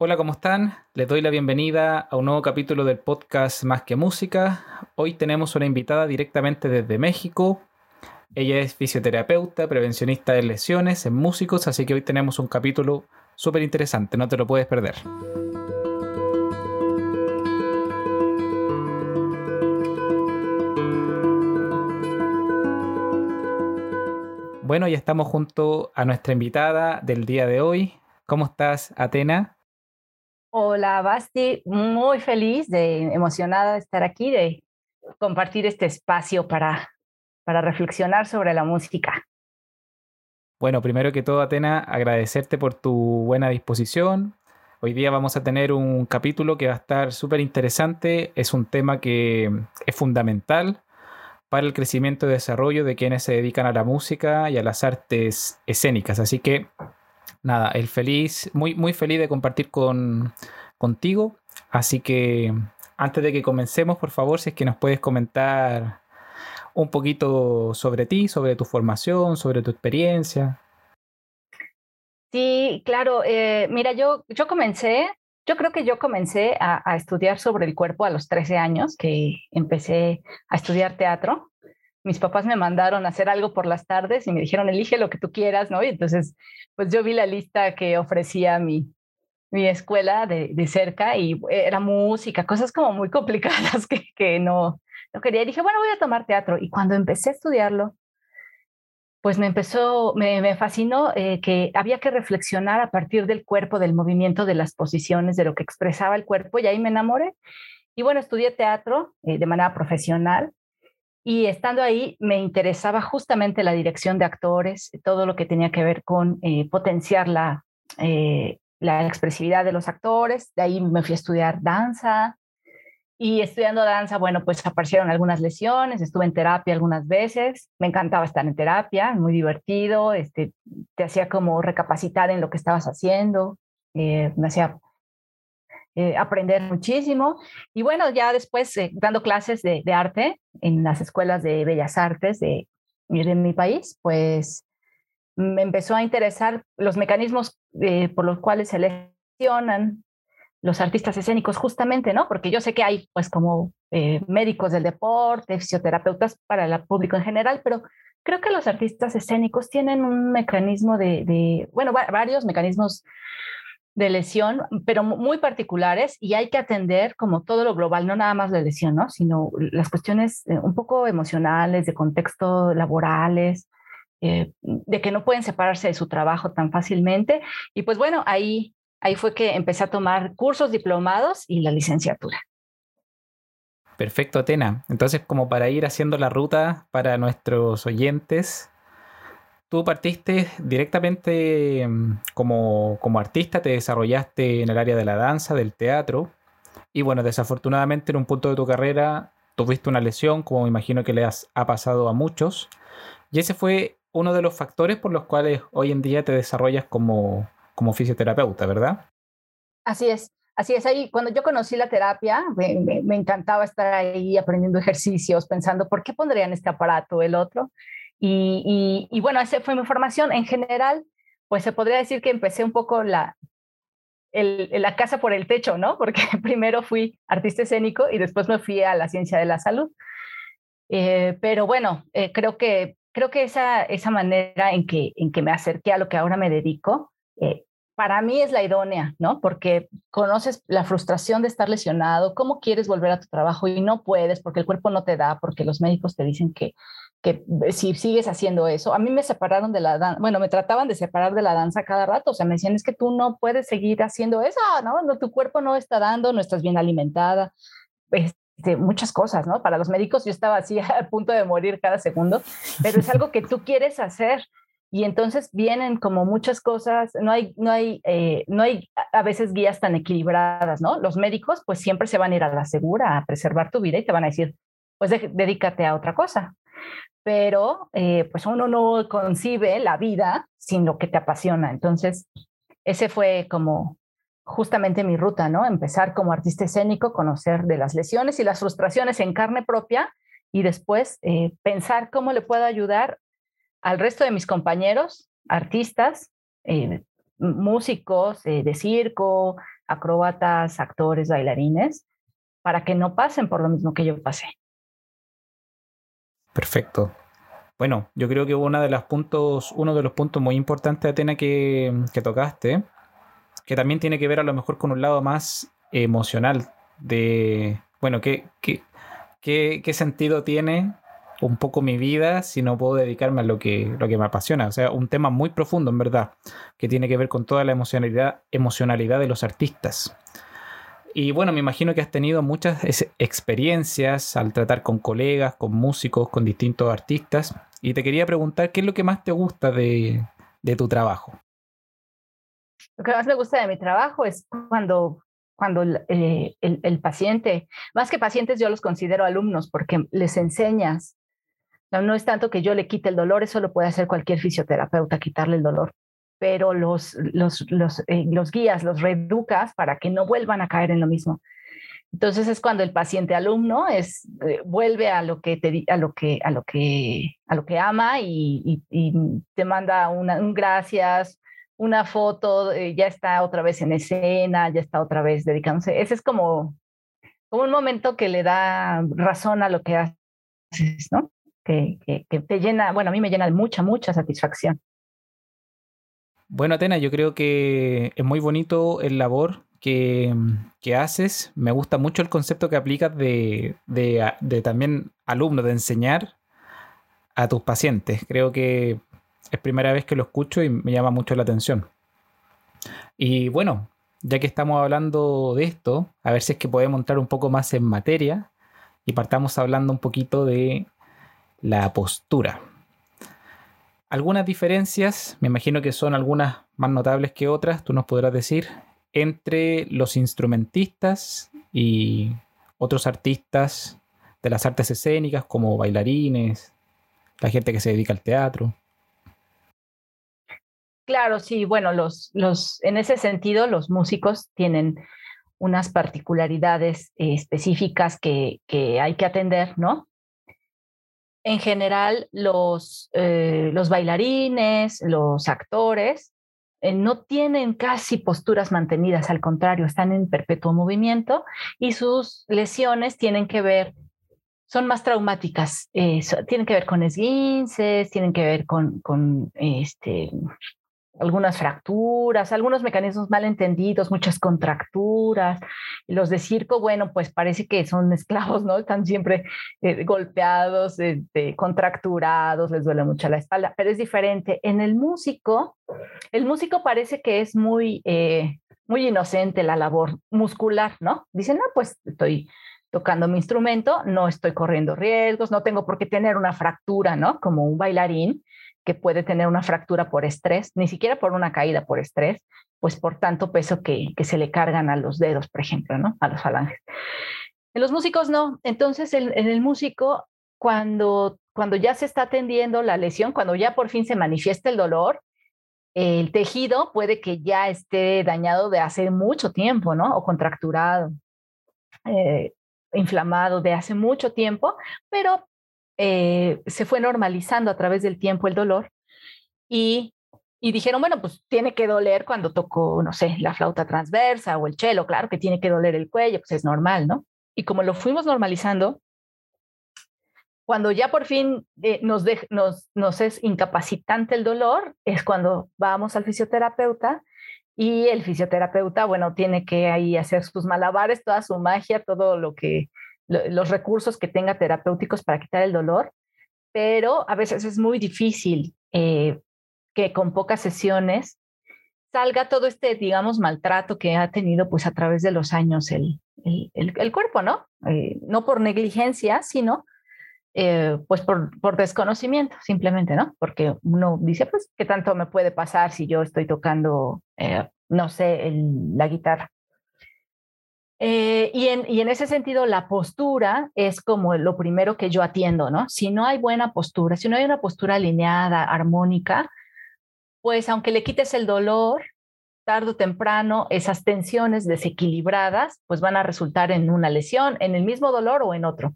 Hola, ¿cómo están? Les doy la bienvenida a un nuevo capítulo del podcast Más que Música. Hoy tenemos una invitada directamente desde México. Ella es fisioterapeuta, prevencionista de lesiones en músicos, así que hoy tenemos un capítulo súper interesante, no te lo puedes perder. Bueno, ya estamos junto a nuestra invitada del día de hoy. ¿Cómo estás, Atena? Hola, Basti, muy feliz, de, emocionada de estar aquí, de compartir este espacio para, para reflexionar sobre la música. Bueno, primero que todo, Atena, agradecerte por tu buena disposición. Hoy día vamos a tener un capítulo que va a estar súper interesante. Es un tema que es fundamental para el crecimiento y desarrollo de quienes se dedican a la música y a las artes escénicas. Así que nada, el feliz, muy, muy feliz de compartir con, contigo. Así que antes de que comencemos, por favor, si es que nos puedes comentar un poquito sobre ti, sobre tu formación, sobre tu experiencia. Sí, claro. Eh, mira, yo, yo comencé, yo creo que yo comencé a, estudiar sobre el cuerpo a los 13 años, que empecé a estudiar teatro mis papás me mandaron a hacer algo por las tardes y me dijeron, elige lo que tú quieras, ¿no? Y entonces, pues yo vi la lista que ofrecía mi, mi escuela de, de cerca y era música, cosas como muy complicadas que, que no, no quería. Y dije, bueno, voy a tomar teatro. Y cuando empecé a estudiarlo, pues me empezó, me, me fascinó eh, que había que reflexionar a partir del cuerpo, del movimiento, de las posiciones, de lo que expresaba el cuerpo, y ahí me enamoré. Y bueno, estudié teatro eh, de manera profesional y estando ahí me interesaba justamente la dirección de actores, todo lo que tenía que ver con eh, potenciar la, eh, la expresividad de los actores. De ahí me fui a estudiar danza. Y estudiando danza, bueno, pues aparecieron algunas lesiones, estuve en terapia algunas veces, me encantaba estar en terapia, muy divertido, este, te hacía como recapacitar en lo que estabas haciendo, eh, me hacía eh, aprender muchísimo. Y bueno, ya después eh, dando clases de, arte en las escuelas de bellas artes de, de, mi país, pues me empezó a interesar los mecanismos eh, por los cuales se lesionan los artistas escénicos justamente, ¿no? Porque yo sé que hay pues como médicos del deporte, fisioterapeutas para el público en general, pero creo que los artistas escénicos tienen un mecanismo de bueno, varios mecanismos de lesión, pero muy particulares y hay que atender como todo lo global, no nada más de lesión, ¿no? sino las cuestiones eh, un poco emocionales, de contexto laborales, eh, de que no pueden separarse de su trabajo tan fácilmente. Y pues bueno, ahí, ahí fue que empecé a tomar cursos diplomados y la licenciatura. Perfecto, Atena. Entonces, como para ir haciendo la ruta para nuestros oyentes, tú partiste directamente mm, como, como, artista, te desarrollaste en el área de la danza, del teatro, y bueno, desafortunadamente en un punto de tu carrera tuviste una lesión, como me imagino que le ha pasado a muchos, y ese fue uno de los factores por los cuales hoy en día te desarrollas como, como fisioterapeuta, ¿verdad? Así es. Así es, ahí cuando yo conocí la terapia, me, me, me encantaba estar ahí aprendiendo ejercicios, pensando, ¿por qué pondrían este aparato el otro? Y, y, y, bueno, esa fue mi formación. En general, pues se podría decir que empecé un poco la, el, la casa por el techo, ¿no? Porque primero fui artista escénico y después me fui a la ciencia de la salud. Eh, pero bueno, eh, creo que, creo que esa, esa manera en que, en que me acerqué a lo que ahora me dedico, eh, para mí es la idónea, ¿no? Porque conoces la frustración de estar lesionado, cómo quieres volver a tu trabajo y no puedes porque el cuerpo no te da, porque los médicos te dicen que, que si sigues haciendo eso, a mí me separaron de la danza, bueno, me trataban de separar de la danza cada rato, o sea, me decían, es que tú no puedes seguir haciendo eso, ¿no? no tu cuerpo no está dando, no estás bien alimentada, este, muchas cosas, ¿no? Para los médicos yo estaba así a punto de morir cada segundo, pero es algo que tú quieres hacer y entonces vienen como muchas cosas, no hay, no hay, eh, no hay a veces guías tan equilibradas, ¿no? Los médicos pues siempre se van a ir a la segura a preservar tu vida y te van a decir, pues dedícate a otra cosa. Pero eh, pues uno no concibe la vida sin lo que te apasiona. Entonces, ese fue como justamente mi ruta, ¿no? Empezar como artista escénico, conocer de las lesiones y las frustraciones en carne propia y después eh, pensar cómo le puedo ayudar al resto de mis compañeros, artistas, eh, músicos eh, de circo, acróbatas, actores, bailarines, para que no pasen por lo mismo que yo pasé. Perfecto. Bueno, yo creo que uno de los puntos, uno de los puntos muy importantes, Atena, que, que tocaste, que también tiene que ver a lo mejor con un lado más emocional de, bueno, ¿qué, qué, qué, qué sentido tiene un poco mi vida si no puedo dedicarme a lo que, lo que me apasiona. O sea, un tema muy profundo, en verdad, que tiene que ver con toda la emocionalidad, emocionalidad de los artistas. Y bueno, me imagino que has tenido muchas experiencias al tratar con colegas, con músicos, con distintos artistas. Y te quería preguntar, ¿qué es lo que más te gusta de, tu trabajo? Lo que más me gusta de mi trabajo es cuando, cuando eh, el, el, paciente, más que pacientes yo los considero alumnos porque les enseñas. No, no es tanto que yo le quite el dolor, eso lo puede hacer cualquier fisioterapeuta, quitarle el dolor, pero los, los, los, eh, los guías, los reeducas para que no vuelvan a caer en lo mismo. Entonces es cuando el paciente alumno es, eh, vuelve a lo que te a lo que a lo que a lo que ama y, y, te manda una, un gracias, una foto, eh, ya está otra vez en escena, ya está otra vez dedicándose. Ese es como, como un momento que le da razón a lo que haces, ¿no? Que, que, que te llena, bueno, a mí me llena de mucha, mucha satisfacción. Bueno, Atena, yo creo que es muy bonito el labor que, que, haces. Me gusta mucho el concepto que aplicas de, de, de, también alumno, de enseñar a tus pacientes. Creo que es primera vez que lo escucho y me llama mucho la atención. Y bueno, ya que estamos hablando de esto, a ver si es que podemos entrar un poco más en materia y partamos hablando un poquito de la postura. Algunas diferencias, me imagino que son algunas más notables que otras, tú nos podrás decir, entre los instrumentistas y otros artistas de las artes escénicas como bailarines, la gente que se dedica al teatro. Claro, sí, bueno, los, los, en ese sentido los músicos tienen unas particularidades eh, específicas que, que, hay que atender, ¿no? En general, los, eh, los bailarines, los actores, eh, no tienen casi posturas mantenidas, al contrario, están en perpetuo movimiento y sus lesiones tienen que ver, son más traumáticas, eh, tienen que ver con esguinces, tienen que ver con, con este, algunas fracturas, algunos mecanismos mal entendidos, muchas contracturas. Los de circo, bueno, pues parece que son esclavos, ¿no? Están siempre eh, golpeados, eh, contracturados, les duele mucho la espalda, pero es diferente. En el músico, el músico parece que es muy, eh, muy inocente la labor muscular, ¿no? Dicen, no, pues estoy tocando mi instrumento, no estoy corriendo riesgos, no tengo por qué tener una fractura, ¿no? Como un bailarín que puede tener una fractura por estrés, ni siquiera por una caída por estrés, pues por tanto peso que, que se le cargan a los dedos, por ejemplo, ¿no? A los falanges. En los músicos no. Entonces, en, el músico, cuando, cuando ya se está atendiendo la lesión, cuando ya por fin se manifiesta el dolor, el tejido puede que ya esté dañado de hace mucho tiempo, ¿no? O contracturado, eh, inflamado de hace mucho tiempo, pero eh, se fue normalizando a través del tiempo el dolor y, y, dijeron, bueno, pues tiene que doler cuando tocó, no sé, la flauta transversa o el cello, claro que tiene que doler el cuello, pues es normal, ¿no? Y como lo fuimos normalizando, cuando ya por fin eh, nos, de, nos, nos es incapacitante el dolor, es cuando vamos al fisioterapeuta y el fisioterapeuta, bueno, tiene que ahí hacer sus malabares, toda su magia, todo lo que los recursos que tenga terapéuticos para quitar el dolor, pero a veces es muy difícil eh, que con pocas sesiones salga todo este, digamos, maltrato que ha tenido pues a través de los años el, el, el, cuerpo, ¿no? Eh, no por negligencia, sino eh, pues por, por, desconocimiento, simplemente, ¿no? Porque uno dice, pues, ¿qué tanto me puede pasar si yo estoy tocando, no sé, la guitarra? Eh, y, en, y, en, ese sentido, la postura es como lo primero que yo atiendo, ¿no? Si no hay buena postura, si no hay una postura alineada, armónica, pues aunque le quites el dolor, tarde o temprano, esas tensiones desequilibradas, pues van a resultar en una lesión, en el mismo dolor o en otro.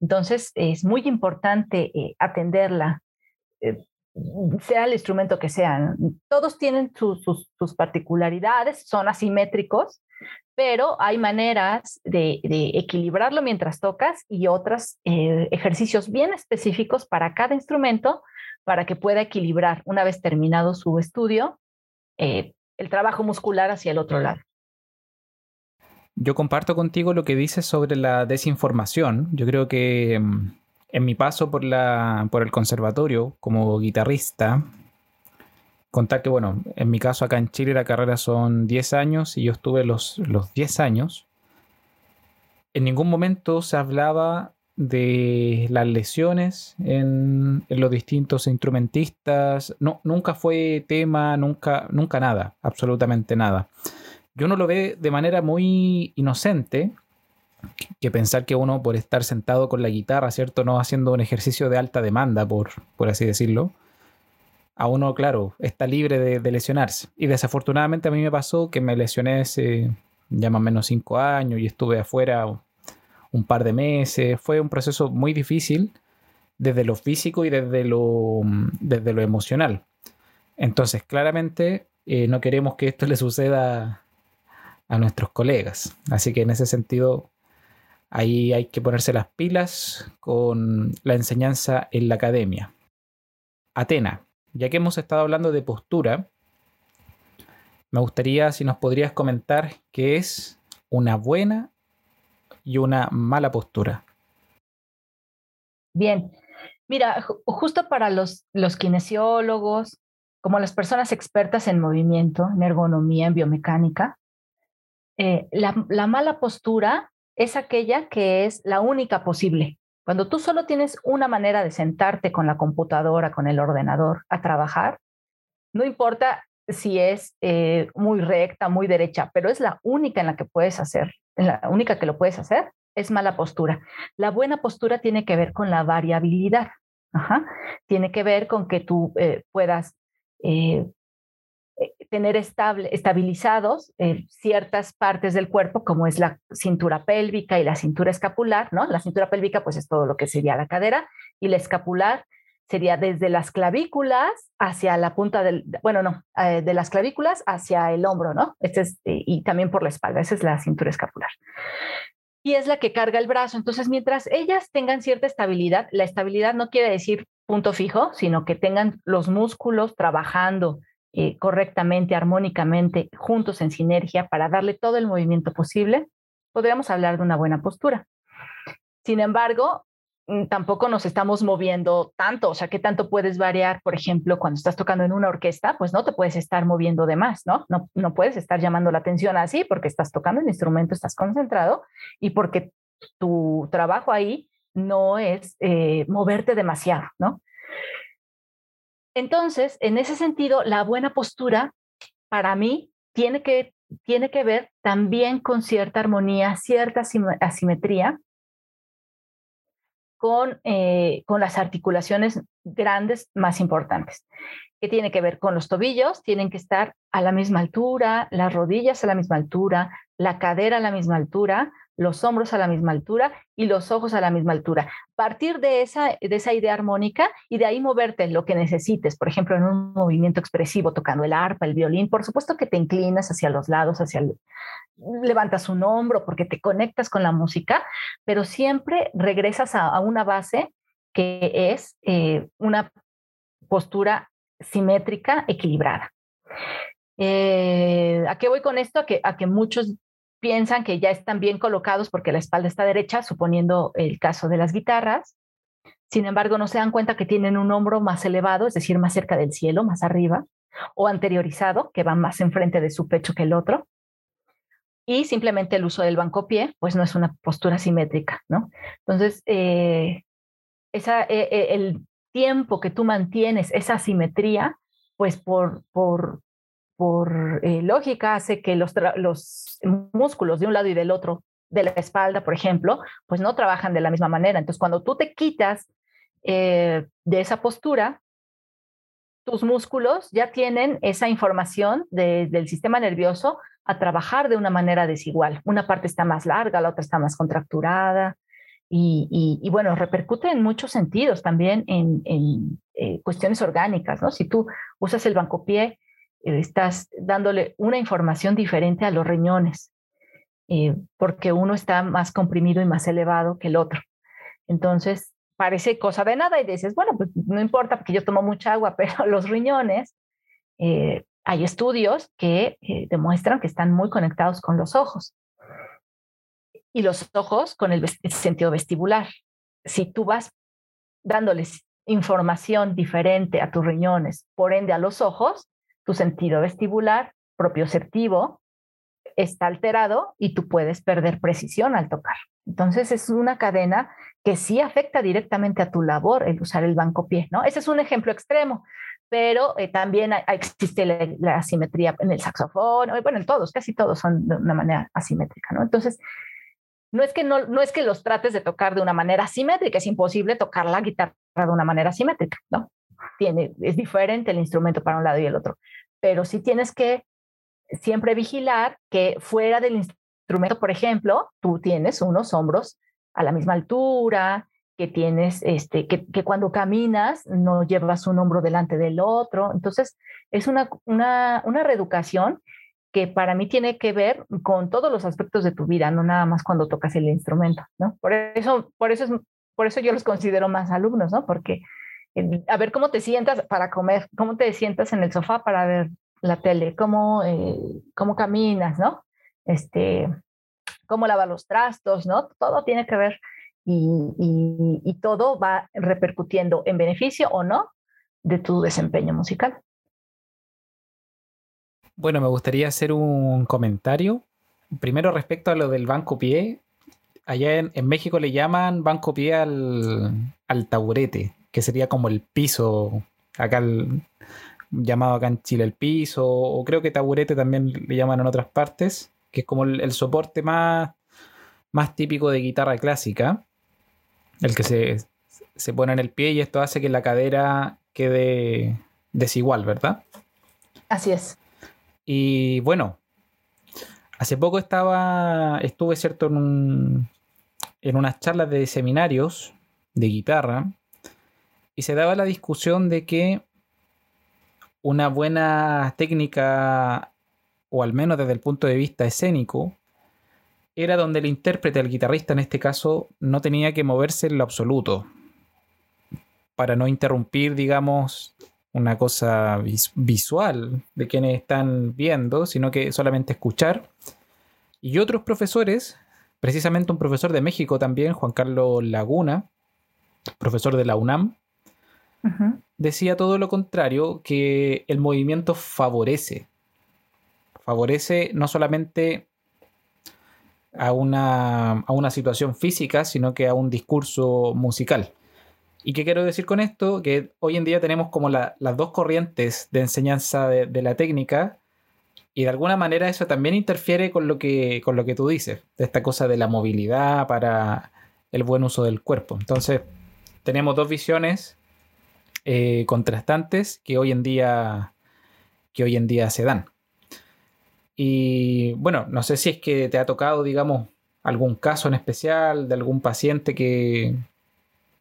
Entonces, es muy importante eh, atenderla, eh, sea el instrumento que sea. Todos tienen sus, sus, sus particularidades, son asimétricos, pero hay maneras de, equilibrarlo mientras tocas y otros eh, ejercicios bien específicos para cada instrumento para que pueda equilibrar una vez terminado su estudio eh, el trabajo muscular hacia el otro lado. Yo comparto contigo lo que dices sobre la desinformación. Yo creo que mm, en mi paso por, la, por el conservatorio como guitarrista, contar que, bueno, en mi caso acá en Chile la carrera son 10 años y yo estuve los, los 10 años. En ningún momento se hablaba de las lesiones en, los distintos instrumentistas. No, nunca fue tema, nunca, nunca nada, absolutamente nada. Yo no lo ve de manera muy inocente, que pensar que uno por estar sentado con la guitarra, ¿cierto? No haciendo un ejercicio de alta demanda, por, por así decirlo, a uno, claro, está libre de, lesionarse. Y desafortunadamente a mí me pasó que me lesioné hace ya más o menos cinco años y estuve afuera un par de meses. Fue un proceso muy difícil desde lo físico y desde lo, desde lo emocional. Entonces, claramente eh, no queremos que esto le suceda a nuestros colegas. Así que en ese sentido, ahí hay que ponerse las pilas con la enseñanza en la academia. Atena, ya que hemos estado hablando de postura, me gustaría si nos podrías comentar qué es una buena y una mala postura? Bien, mira, justo para los, los kinesiólogos, como las personas expertas en movimiento, en ergonomía, en biomecánica, eh, la, la mala postura es aquella que es la única posible. Cuando tú solo tienes una manera de sentarte con la computadora, con el ordenador a trabajar, no importa si es eh, muy recta, muy derecha, pero es la única en la que puedes hacer, la única que lo puedes hacer, es mala postura. La buena postura tiene que ver con la variabilidad, tiene que ver con que tú eh, puedas eh, tener estable, estabilizados ciertas partes del cuerpo, como es la cintura pélvica y la cintura escapular, ¿no? La cintura pélvica, pues es todo lo que sería la cadera, y la escapular sería desde las clavículas hacia la punta del, bueno, no, eh, de las clavículas hacia el hombro, ¿no? Este es, eh, y también por la espalda, esa es la cintura escapular. Y es la que carga el brazo. Entonces, mientras ellas tengan cierta estabilidad, la estabilidad no quiere decir punto fijo, sino que tengan los músculos trabajando eh, correctamente, armónicamente, juntos en sinergia para darle todo el movimiento posible, podríamos hablar de una buena postura. Sin embargo, Mm, tampoco nos estamos moviendo tanto, o sea, ¿qué tanto puedes variar? Por ejemplo, cuando estás tocando en una orquesta, pues no te puedes estar moviendo de más, ¿no? No, puedes estar llamando la atención así porque estás tocando el instrumento, estás concentrado y porque tu trabajo ahí no es eh, moverte demasiado, ¿no? Entonces, en ese sentido, la buena postura para mí tiene que, tiene que ver también con cierta armonía, cierta asimetría con, eh, con las articulaciones grandes más importantes, que tiene que ver con los tobillos, tienen que estar a la misma altura, las rodillas a la misma altura, la cadera a la misma altura, los hombros a la misma altura y los ojos a la misma altura. Partir de esa, de esa idea armónica y de ahí moverte lo que necesites, por ejemplo, en un movimiento expresivo, tocando el arpa, el violín, por supuesto que te inclinas hacia los lados, hacia levantas un hombro porque te conectas con la música, pero siempre regresas a, una base que es eh, una postura simétrica, equilibrada. Eh, ¿A qué voy con esto? que, a que muchos piensan que ya están bien colocados porque la espalda está derecha, suponiendo el caso de las guitarras. Sin embargo, no se dan cuenta que tienen un hombro más elevado, es decir, más cerca del cielo, más arriba, o anteriorizado, que va más enfrente de su pecho que el otro. Y simplemente el uso del banco pie, pues no es una postura simétrica, ¿no? Entonces, eh, esa, eh, eh, el tiempo que tú mantienes esa simetría, pues por, por, por eh, lógica hace que los, los músculos de un lado y del otro de la espalda, por ejemplo, pues no trabajan de la misma manera. Entonces, cuando tú te quitas eh, de esa postura, tus músculos ya tienen esa información del sistema nervioso a trabajar de una manera desigual. Una parte está más larga, la otra está más contracturada. Y, bueno, repercute en muchos sentidos, también en, eh, cuestiones orgánicas, ¿no? Si tú usas el bancopié estás dándole una información diferente a los riñones. eh, porque uno está más comprimido y más elevado que el otro. Entonces, parece cosa de nada y dices, bueno, pues no importa porque yo tomo mucha agua, pero los riñones, eh, hay estudios que eh, demuestran que están muy conectados con los ojos y los ojos con el sentido vestibular. Si tú vas dándoles información diferente a tus riñones, por ende a los ojos, tu sentido vestibular propioceptivo está alterado y tú puedes perder precisión al tocar. Entonces es una cadena que sí afecta directamente a tu labor el usar el banco pie, ¿no? Ese es un ejemplo extremo, pero eh, también existe la, asimetría en el saxofón, bueno, en todos, casi todos son de una manera asimétrica, ¿no? Entonces, no es que no, no es que los trates de tocar de una manera asimétrica, es imposible tocar la guitarra de una manera asimétrica, ¿no? Es diferente el instrumento para un lado y el otro, pero sí tienes que siempre vigilar que fuera del instrumento, por ejemplo, tú tienes unos hombros a la misma altura, que tienes, este, que, que, cuando caminas no llevas un hombro delante del otro. Entonces, es una, una, una reeducación que para mí tiene que ver con todos los aspectos de tu vida, no nada más cuando tocas el instrumento, ¿no? Por eso, por eso, es, por eso yo los considero más alumnos, ¿no? Porque a ver cómo te sientas para comer, cómo te sientas en el sofá para ver la tele, cómo, eh, cómo caminas, ¿no? Este, cómo lava los trastos, ¿no? Todo tiene que ver y todo va repercutiendo en beneficio o no de tu desempeño musical. Bueno, me gustaría hacer un comentario. Primero respecto a lo del banco pie. Allá en, en México le llaman banco pie al, al, taburete, que sería como el piso. Acá el, llamado acá en Chile el piso, o creo que taburete también le llaman en otras partes, que es como el, el soporte más, más típico de guitarra clásica, el que se, se pone en el pie y esto hace que la cadera quede desigual, ¿verdad? Así es. Y bueno, hace poco estaba, estuve, ¿cierto?, en, un, en unas charlas de seminarios de guitarra y se daba la discusión de que una buena técnica, o al menos desde el punto de vista escénico, era donde el intérprete, el guitarrista en este caso, no tenía que moverse en lo absoluto para no interrumpir, digamos, una cosa visual de quienes están viendo, sino que solamente escuchar. Y otros profesores, precisamente un profesor de México también, Juan Carlos Laguna, profesor de la UNAM, decía todo lo contrario, que el movimiento favorece. Favorece no solamente a una, a una situación física, sino que a un discurso musical. ¿Y qué quiero decir con esto? Que hoy en día tenemos como las dos corrientes de enseñanza de, la técnica y de alguna manera eso también interfiere con lo, que, con lo que tú dices, de esta cosa de la movilidad para el buen uso del cuerpo. Entonces, tenemos dos visiones eh, contrastantes que hoy en día que hoy en día se dan. Y bueno, no sé si es que te ha tocado, digamos, algún caso en especial de algún paciente que,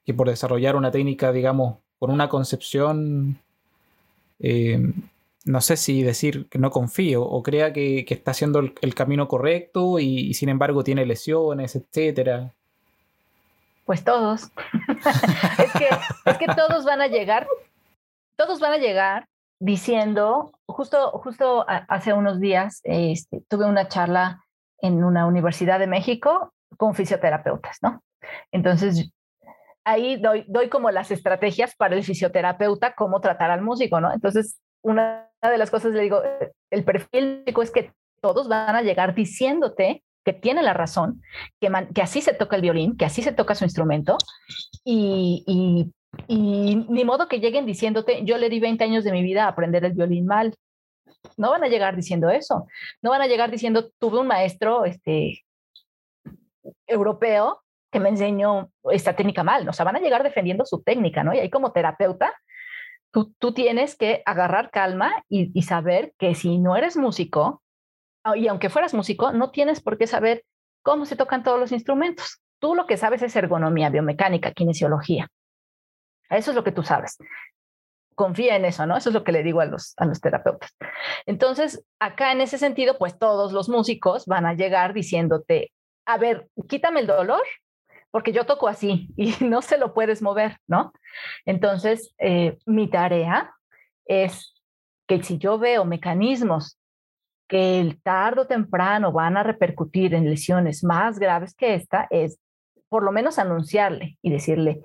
que por desarrollar una técnica, digamos, con una concepción, eh, no sé si decir que no confío o crea que, está haciendo el, camino correcto y, y, sin embargo tiene lesiones, etcétera. Pues todos. es, que, todos van a llegar, todos van a llegar diciendo, justo, justo hace unos días este, tuve una charla en una universidad de México con fisioterapeutas, ¿no? Entonces, ahí doy, como las estrategias para el fisioterapeuta, cómo tratar al músico, ¿no? Entonces, una de las cosas le digo, el perfil es que todos van a llegar diciéndote que tiene la razón, que, que así se toca el violín, que así se toca su instrumento, y, y, ni modo que lleguen diciéndote, yo le di 20 años de mi vida a aprender el violín mal. No van a llegar diciendo eso. No van a llegar diciendo, tuve un maestro este, europeo que me enseñó esta técnica mal. O sea, van a llegar defendiendo su técnica, ¿no? Y ahí como terapeuta, tú, tú tienes que agarrar calma y, saber que si no eres músico, y aunque fueras músico, no tienes por qué saber cómo se tocan todos los instrumentos. Tú lo que sabes es ergonomía, biomecánica, kinesiología. Eso es lo que tú sabes. confía en eso, ¿no? Eso es lo que le digo a los, a los terapeutas. Entonces, acá en ese sentido, pues todos los músicos van a llegar diciéndote, a ver, quítame el dolor, porque yo toco así y no se lo puedes mover, ¿no? Entonces, eh, mi tarea es que si yo veo mecanismos que el tarde o temprano van a repercutir en lesiones más graves que esta, es por lo menos anunciarle y decirle,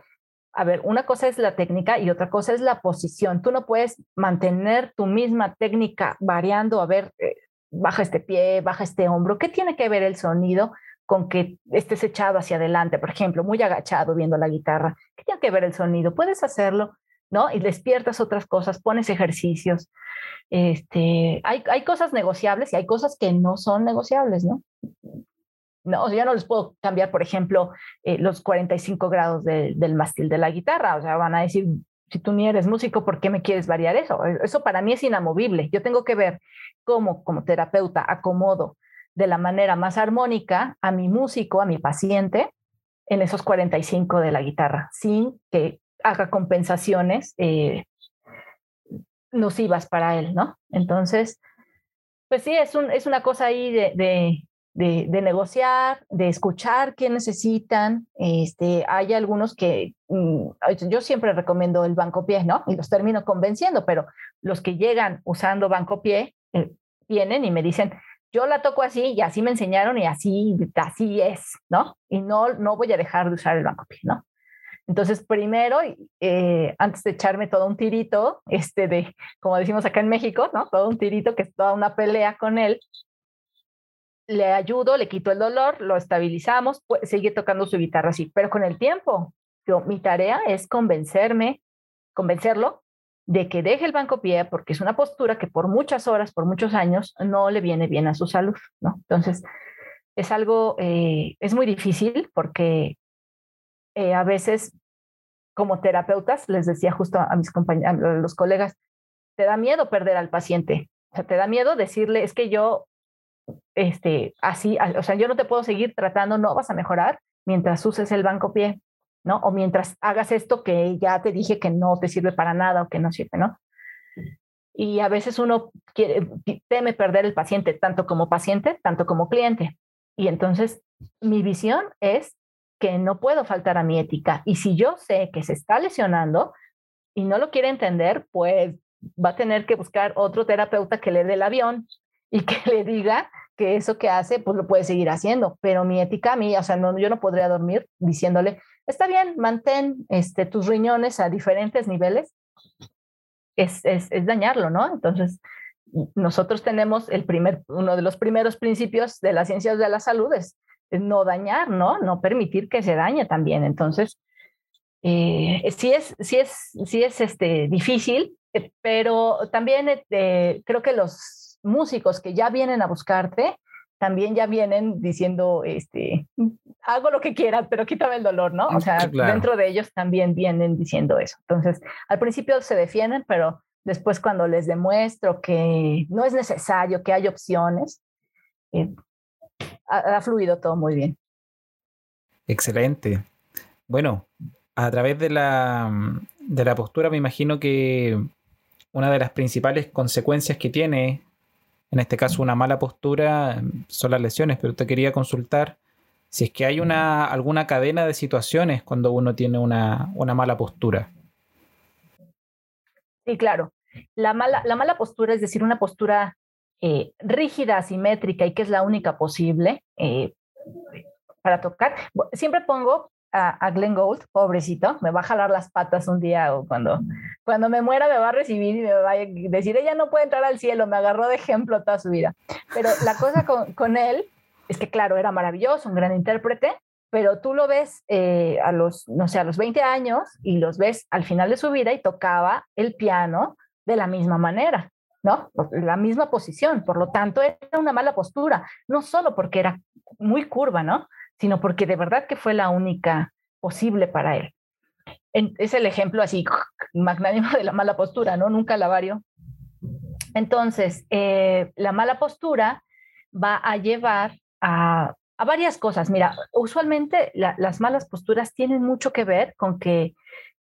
a ver, una cosa es la técnica y otra cosa es la posición. Tú no puedes mantener tu misma técnica variando, a ver, eh, baja este pie, baja este hombro. ¿Qué tiene que ver el sonido con que estés echado hacia adelante, por ejemplo, muy agachado viendo la guitarra? ¿Qué tiene que ver el sonido? Puedes hacerlo, ¿no? Y despiertas otras cosas, pones ejercicios. Este, hay, hay cosas negociables y hay cosas que no son negociables, ¿no? No, ya no les puedo cambiar, por ejemplo, eh, los 45 grados del mástil de la guitarra. O sea, van a decir, si tú ni eres músico, ¿por qué me quieres variar eso? E, eso para mí es inamovible. Yo tengo que ver cómo, como terapeuta, acomodo de la manera más armónica a mi músico, a mi paciente, en esos 45 de la guitarra, sin que haga compensaciones eh, nocivas para él, ¿no? Entonces, pues sí, es, un, es una cosa ahí de, de, negociar, de escuchar qué necesitan. Este, hay algunos que mm, yo siempre recomiendo el banco pie, ¿no? Y los termino convenciendo, pero los que llegan usando banco pie eh, vienen y me dicen, yo la toco así y así me enseñaron y así, así es, ¿no? Y no, no voy a dejar de usar el banco pie, ¿no? Entonces, primero, eh, antes de echarme todo un tirito, este de, como decimos acá en México, ¿no? Todo un tirito que es toda una pelea con él, le ayudo, le quito el dolor, lo estabilizamos, sigue tocando su guitarra así, pero con el tiempo, yo, mi tarea es convencerme, convencerlo de que deje el banco pie porque es una postura que por muchas horas, por muchos años, no le viene bien a su salud, ¿no? Entonces, es algo, eh, es muy difícil porque eh, a veces como terapeutas, les decía justo a mis compañeros, los colegas, te da miedo perder al paciente, o sea, te da miedo decirle, es que yo, este, así, o sea, yo no te puedo seguir tratando, no vas a mejorar mientras uses el banco pie. ¿no? O mientras hagas esto que ya te dije que no te sirve para nada o que no sirve, ¿no? Y a veces uno quiere, teme perder el paciente, tanto como paciente, tanto como cliente. Y entonces mi visión es que no puedo faltar a mi ética. Y si yo sé que se está lesionando y no lo quiere entender, pues va a tener que buscar otro terapeuta que le dé el avión y que le diga que eso que hace, pues lo puede seguir haciendo. Pero mi ética a mí, o sea, no, yo no podría dormir diciéndole, está bien, mantén este, tus riñones a diferentes niveles, es, es, es, dañarlo, ¿no? Entonces, nosotros tenemos el primer, uno de los primeros principios de las ciencias de la salud es, no dañar, ¿no? No permitir que se dañe también. Entonces, eh, sí es, sí es, sí es este, difícil, eh, pero también eh, creo que los músicos que ya vienen a buscarte también ya vienen diciendo, este, hago lo que quieras, pero quítame el dolor, ¿no? O sea, dentro de ellos también vienen diciendo eso. Entonces, al principio se defienden, pero después cuando les demuestro que no es necesario, que hay opciones, eh, ha, fluido todo muy bien. Excelente. Bueno, a través de la, de la postura me imagino que una de las principales consecuencias que tiene en este caso una mala postura, son las lesiones, pero te quería consultar si es que hay una, alguna cadena de situaciones cuando uno tiene una, una mala postura. Sí, claro. La mala, la mala postura es decir, una postura eh, rígida, asimétrica y que es la única posible eh, para tocar. Siempre pongo a, Glenn Gould, pobrecito, me va a jalar las patas un día o cuando, cuando me muera me va a recibir y me va a decir, ella no puede entrar al cielo, me agarró de ejemplo toda su vida. Pero la cosa con, él es que, claro, era maravilloso, un gran intérprete, pero tú lo ves eh, a los, no sé, a los 20 años y los ves al final de su vida y tocaba el piano de la misma manera. ¿No? La misma posición, por lo tanto era una mala postura, no solo porque era muy curva, ¿no? sino porque de verdad que fue la única posible para él. es el ejemplo así magnánimo de la mala postura, ¿no? Nunca la vario. Entonces, eh, la mala postura va a llevar a a varias cosas. Mira, usualmente las malas posturas tienen mucho que ver con que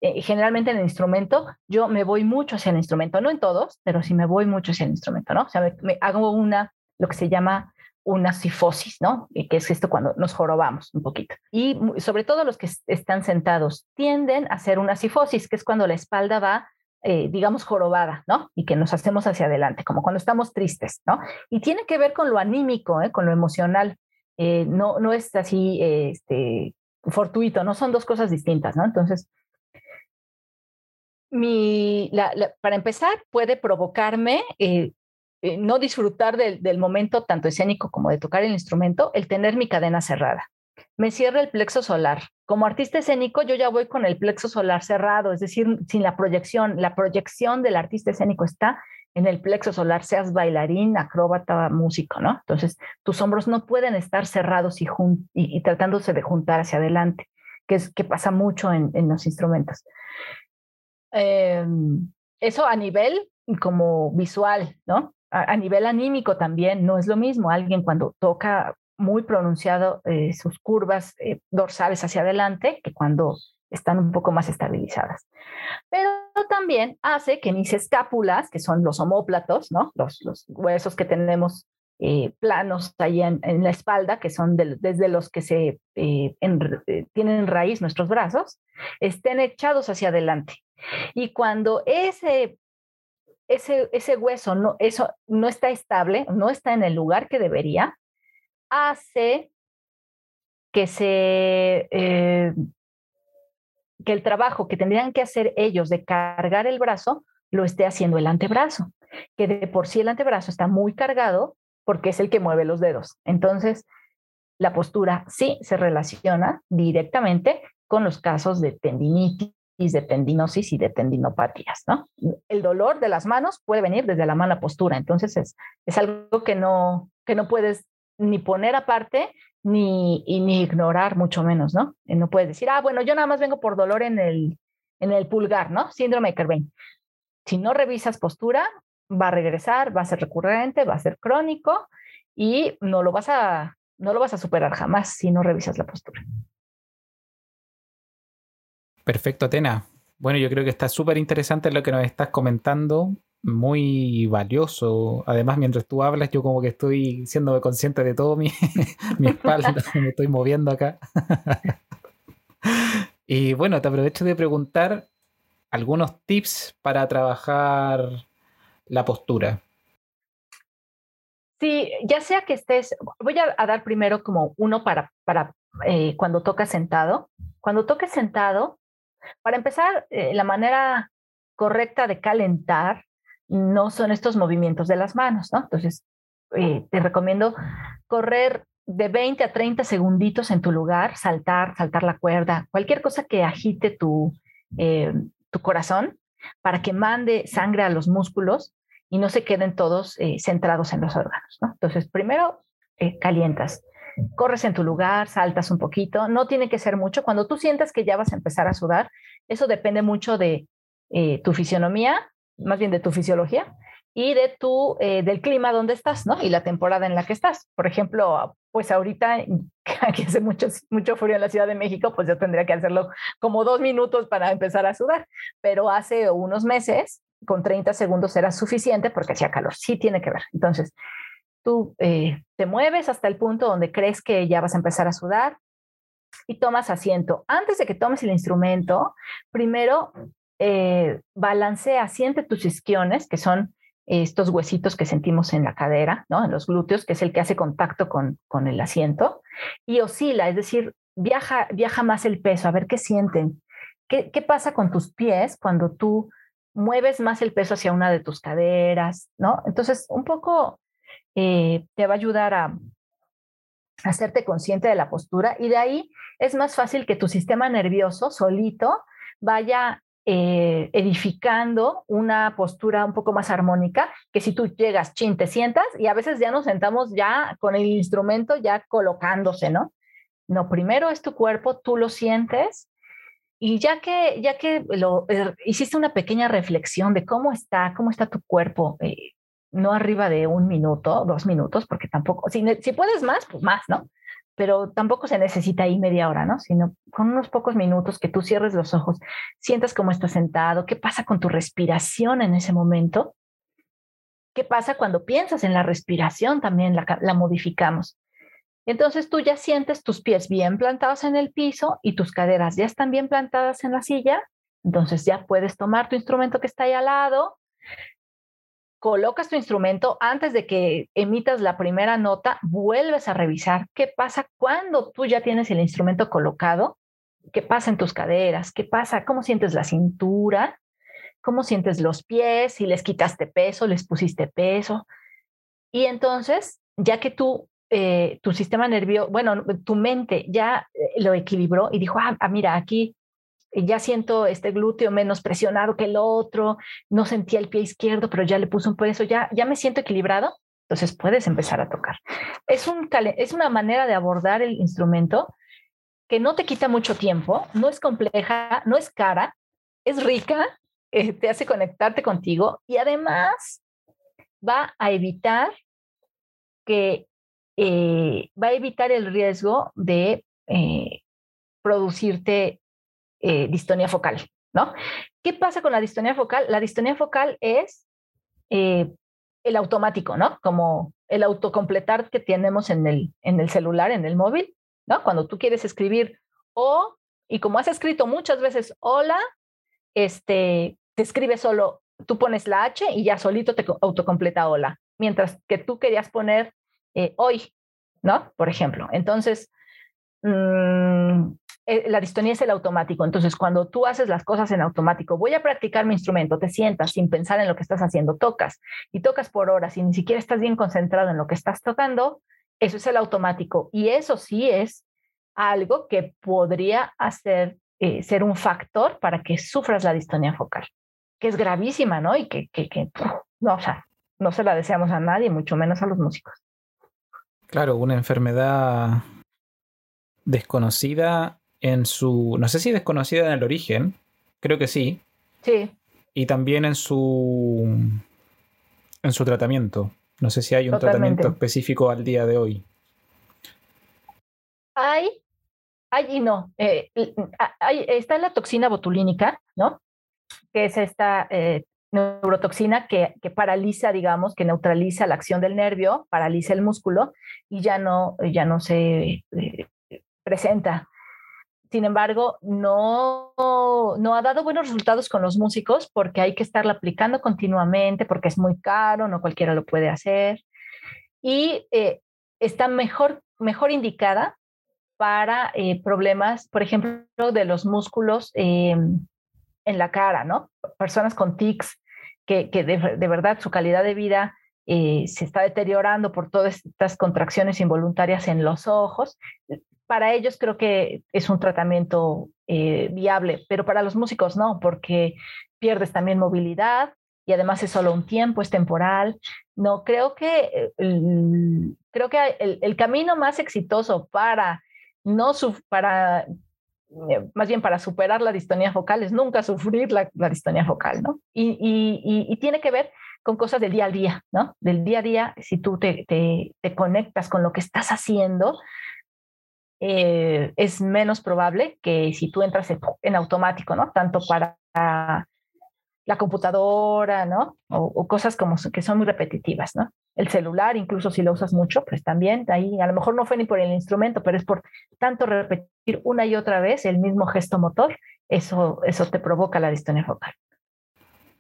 eh, generalmente en el instrumento yo me voy mucho hacia el instrumento, no en todos, pero sí me voy mucho hacia el instrumento, ¿no? O sea, me, hago una, lo que se llama una sifosis, ¿no? Que es esto cuando nos jorobamos un poquito. Y sobre todo los que están sentados tienden a hacer una sifosis, que es cuando la espalda va eh, digamos, jorobada, ¿no? Y que nos hacemos hacia adelante, como cuando estamos tristes, ¿no? Y tiene que ver con lo anímico, ¿eh? con lo emocional. Eh, no, no es así este, fortuito, no son dos cosas distintas, ¿no? Entonces, para empezar, puede provocarme eh, eh, no disfrutar del, momento tanto escénico como de tocar el instrumento, el tener mi cadena cerrada. Me cierra el plexo solar. Como artista escénico, yo ya voy con el plexo solar cerrado, es decir, sin la proyección. La proyección del artista escénico está en el plexo solar, seas bailarín, acróbata, músico, ¿no? Entonces, tus hombros no pueden estar cerrados y, tratándose de juntar hacia adelante, que pasa mucho en, los instrumentos. Em, eso a nivel como visual, ¿no? A, nivel anímico también no es lo mismo. Alguien cuando toca muy pronunciado eh, sus curvas eh, dorsales hacia adelante que cuando están un poco más estabilizadas. Pero también hace que mis escápulas, que son los homóplatos, ¿no? los, los huesos que tenemos eh, planos ahí en, la espalda, que son desde los que se eh, eh, tienen raíz nuestros brazos, estén echados hacia adelante. Y cuando ese, ese, ese hueso no, eso no está estable, no está en el lugar que debería, hace que se que el trabajo que tendrían que hacer ellos de cargar el brazo lo esté haciendo el antebrazo, que de por sí el antebrazo está muy cargado porque es el que mueve los dedos. Entonces, la postura sí se relaciona directamente con los casos de tendinitis, de tendinosis y de tendinopatías, ¿no? El dolor de las manos puede venir desde la mala postura, entonces es, es algo que no, que no puedes ni poner aparte ni, ni ignorar, mucho menos, ¿no? No puedes decir, ah, bueno, yo nada más vengo por dolor en el, en el pulgar, ¿no? Síndrome de Kerbein. Si no revisas postura, va a regresar, va a ser recurrente, va a ser crónico y no lo vas a, no lo vas a superar jamás si no revisas la postura. Perfecto, Atena. Bueno, yo creo que está súper interesante lo que nos estás comentando muy valioso. Además, mientras tú hablas, yo como que estoy siendo consciente de todo mi, mi espalda, me estoy moviendo acá. y bueno, te aprovecho de preguntar algunos tips para trabajar la postura. Sí, ya sea que estés, voy a, dar primero como uno para, para eh, cuando tocas sentado. Cuando toques sentado, para empezar, eh, la manera correcta de calentar no son estos movimientos de las manos, ¿no? Entonces, eh, te recomiendo correr de 20 a 30 segunditos en tu lugar, saltar, saltar la cuerda, cualquier cosa que agite tu, tu corazón para que mande sangre a los músculos y no se queden todos eh, centrados en los órganos, ¿no? Entonces, primero calientas, corres en tu lugar, saltas un poquito, no tiene que ser mucho. Cuando tú sientas que ya vas a empezar a sudar, eso depende mucho de tu fisionomía más bien de tu fisiología y de tu, eh, del clima donde estás, ¿no? Y la temporada en la que estás. Por ejemplo, pues ahorita, aquí hace mucho, mucho frío en la Ciudad de México, pues yo tendría que hacerlo como dos minutos para empezar a sudar, pero hace unos meses, con 30 segundos era suficiente porque hacía calor, sí tiene que ver. Entonces, tú eh, te mueves hasta el punto donde crees que ya vas a empezar a sudar y tomas asiento. Antes de que tomes el instrumento, primero eh, balancea, siente tus isquiones, que son estos huesitos que sentimos en la cadera, ¿no? en los glúteos, que es el que hace contacto con, con el asiento, y oscila, es decir, viaja, viaja más el peso, a ver qué sienten. ¿Qué, qué pasa con tus pies cuando tú mueves más el peso hacia una de tus caderas? ¿no? Entonces, un poco eh, te va a ayudar a, hacerte consciente de la postura y de ahí es más fácil que tu sistema nervioso solito vaya eh, edificando una postura un poco más armónica, que si tú llegas, chin, te sientas y a veces ya nos sentamos ya con el instrumento ya colocándose, ¿no? No, primero es tu cuerpo, tú lo sientes y ya que, ya que lo, eh, hiciste una pequeña reflexión de cómo está, cómo está tu cuerpo, eh, no arriba de un minuto, dos minutos, porque tampoco, si, puedes más, pues más, ¿no? pero tampoco se necesita ahí media hora, ¿no? Sino con unos pocos minutos que tú cierres los ojos, sientas cómo estás sentado, qué pasa con tu respiración en ese momento, qué pasa cuando piensas en la respiración, también la modificamos. Entonces tú ya sientes tus pies bien plantados en el piso y tus caderas ya están bien plantadas en la silla, entonces ya puedes tomar tu instrumento que está ahí al lado, colocas tu instrumento antes de que emitas la primera nota, vuelves a revisar qué pasa cuando tú ya tienes el instrumento colocado, qué pasa en tus caderas, qué pasa, cómo sientes la cintura, cómo sientes los pies, si les quitaste peso, les pusiste peso. Y entonces, ya que tú, eh, tu sistema nervioso, bueno, tu mente ya eh, lo equilibró y dijo, ah, ah mira, aquí ya siento este glúteo menos presionado que el otro, no sentía el pie izquierdo, pero ya le puse un peso, ya, ya me siento equilibrado, entonces puedes empezar a tocar. Es, un, es una manera de abordar el instrumento que no te quita mucho tiempo, no es compleja, no es cara, es rica, eh, te hace conectarte contigo y además va a evitar que eh, va a evitar el riesgo de eh, producirte eh, distonía focal, ¿no? ¿Qué pasa con la distonía focal? La distonía focal es el automático, ¿no? Como el autocompletar que tenemos en el, en el celular, en el móvil, ¿no? Cuando tú quieres escribir o, y como has escrito muchas veces hola, este, te escribe solo, tú pones la H y ya solito te autocompleta hola, mientras que tú querías poner eh, hoy, ¿no? Por ejemplo. Entonces, mmm, eh, la distonía es el automático. Entonces, cuando tú haces las cosas en automático, voy a practicar mi instrumento, te sientas sin pensar en lo que estás haciendo, tocas y tocas por horas y ni siquiera estás bien concentrado en lo que estás tocando, eso es el automático. Y eso sí es algo que podría hacer eh, ser un factor para que sufras la distonía focal, que es gravísima, ¿no? Y que, que, que no, o sea, no se la deseamos a nadie, mucho menos a los músicos. Claro, una enfermedad desconocida en su, no sé si desconocida en el origen, creo que sí. Sí. Y también en su, en su tratamiento. No sé si hay un tratamiento específico al día de hoy. Hay, hay y no. Eh, está la toxina botulínica, ¿no? Que es esta eh, neurotoxina que, que, paraliza, digamos, que neutraliza la acción del nervio, paraliza el músculo y ya no, ya no se eh, presenta sin embargo, no, no ha dado buenos resultados con los músicos porque hay que estarla aplicando continuamente, porque es muy caro, no cualquiera lo puede hacer. Y eh, está mejor, mejor indicada para eh, problemas, por ejemplo, de los músculos eh, en la cara, ¿no? Personas con tics, que, de, de, verdad su calidad de vida se está deteriorando por todas estas contracciones involuntarias en los ojos para ellos creo que es un tratamiento eh, viable, pero para los músicos no, porque pierdes también movilidad y además es solo un tiempo, es temporal. No, creo que, el, creo que el, camino más exitoso para no para eh, más bien para superar la distonía focal es nunca sufrir la, distonía focal, ¿no? Y, y, tiene que ver con cosas del día a día, ¿no? Del día a día, si tú te, te, te conectas con lo que estás haciendo, eh, es menos probable que si tú entras en, automático, ¿no? Tanto para la computadora, ¿no? O, cosas como que son muy repetitivas, ¿no? El celular, incluso si lo usas mucho, pues también ahí a lo mejor no fue ni por el instrumento, pero es por tanto repetir una y otra vez el mismo gesto motor, eso, eso te provoca la distonía focal.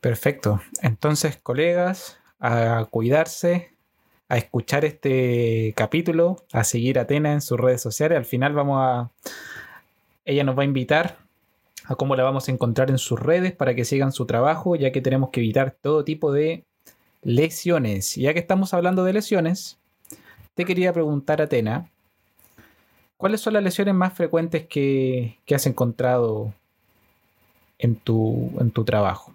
Perfecto. Entonces, colegas, a cuidarse, a escuchar este capítulo, a seguir a Atena en sus redes sociales. Al final vamos a... Ella nos va a invitar a cómo la vamos a encontrar en sus redes para que sigan su trabajo, ya que tenemos que evitar todo tipo de lesiones. Ya que estamos hablando de lesiones, te quería preguntar, Atena, ¿cuáles son las lesiones más frecuentes que, que has encontrado en tu, en tu trabajo?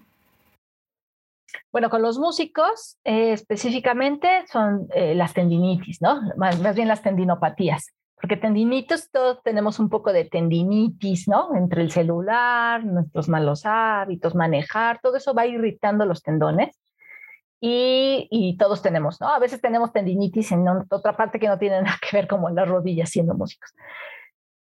Bueno, con los músicos eh, específicamente son eh, las tendinitis, ¿no? Más, bien las tendinopatías, porque tendinitis todos tenemos un poco de tendinitis, ¿no? Entre el celular, nuestros malos hábitos, manejar, todo eso va irritando los tendones y, todos tenemos, ¿no? A veces tenemos tendinitis en otra parte que no tiene nada que ver como en las rodillas siendo músicos.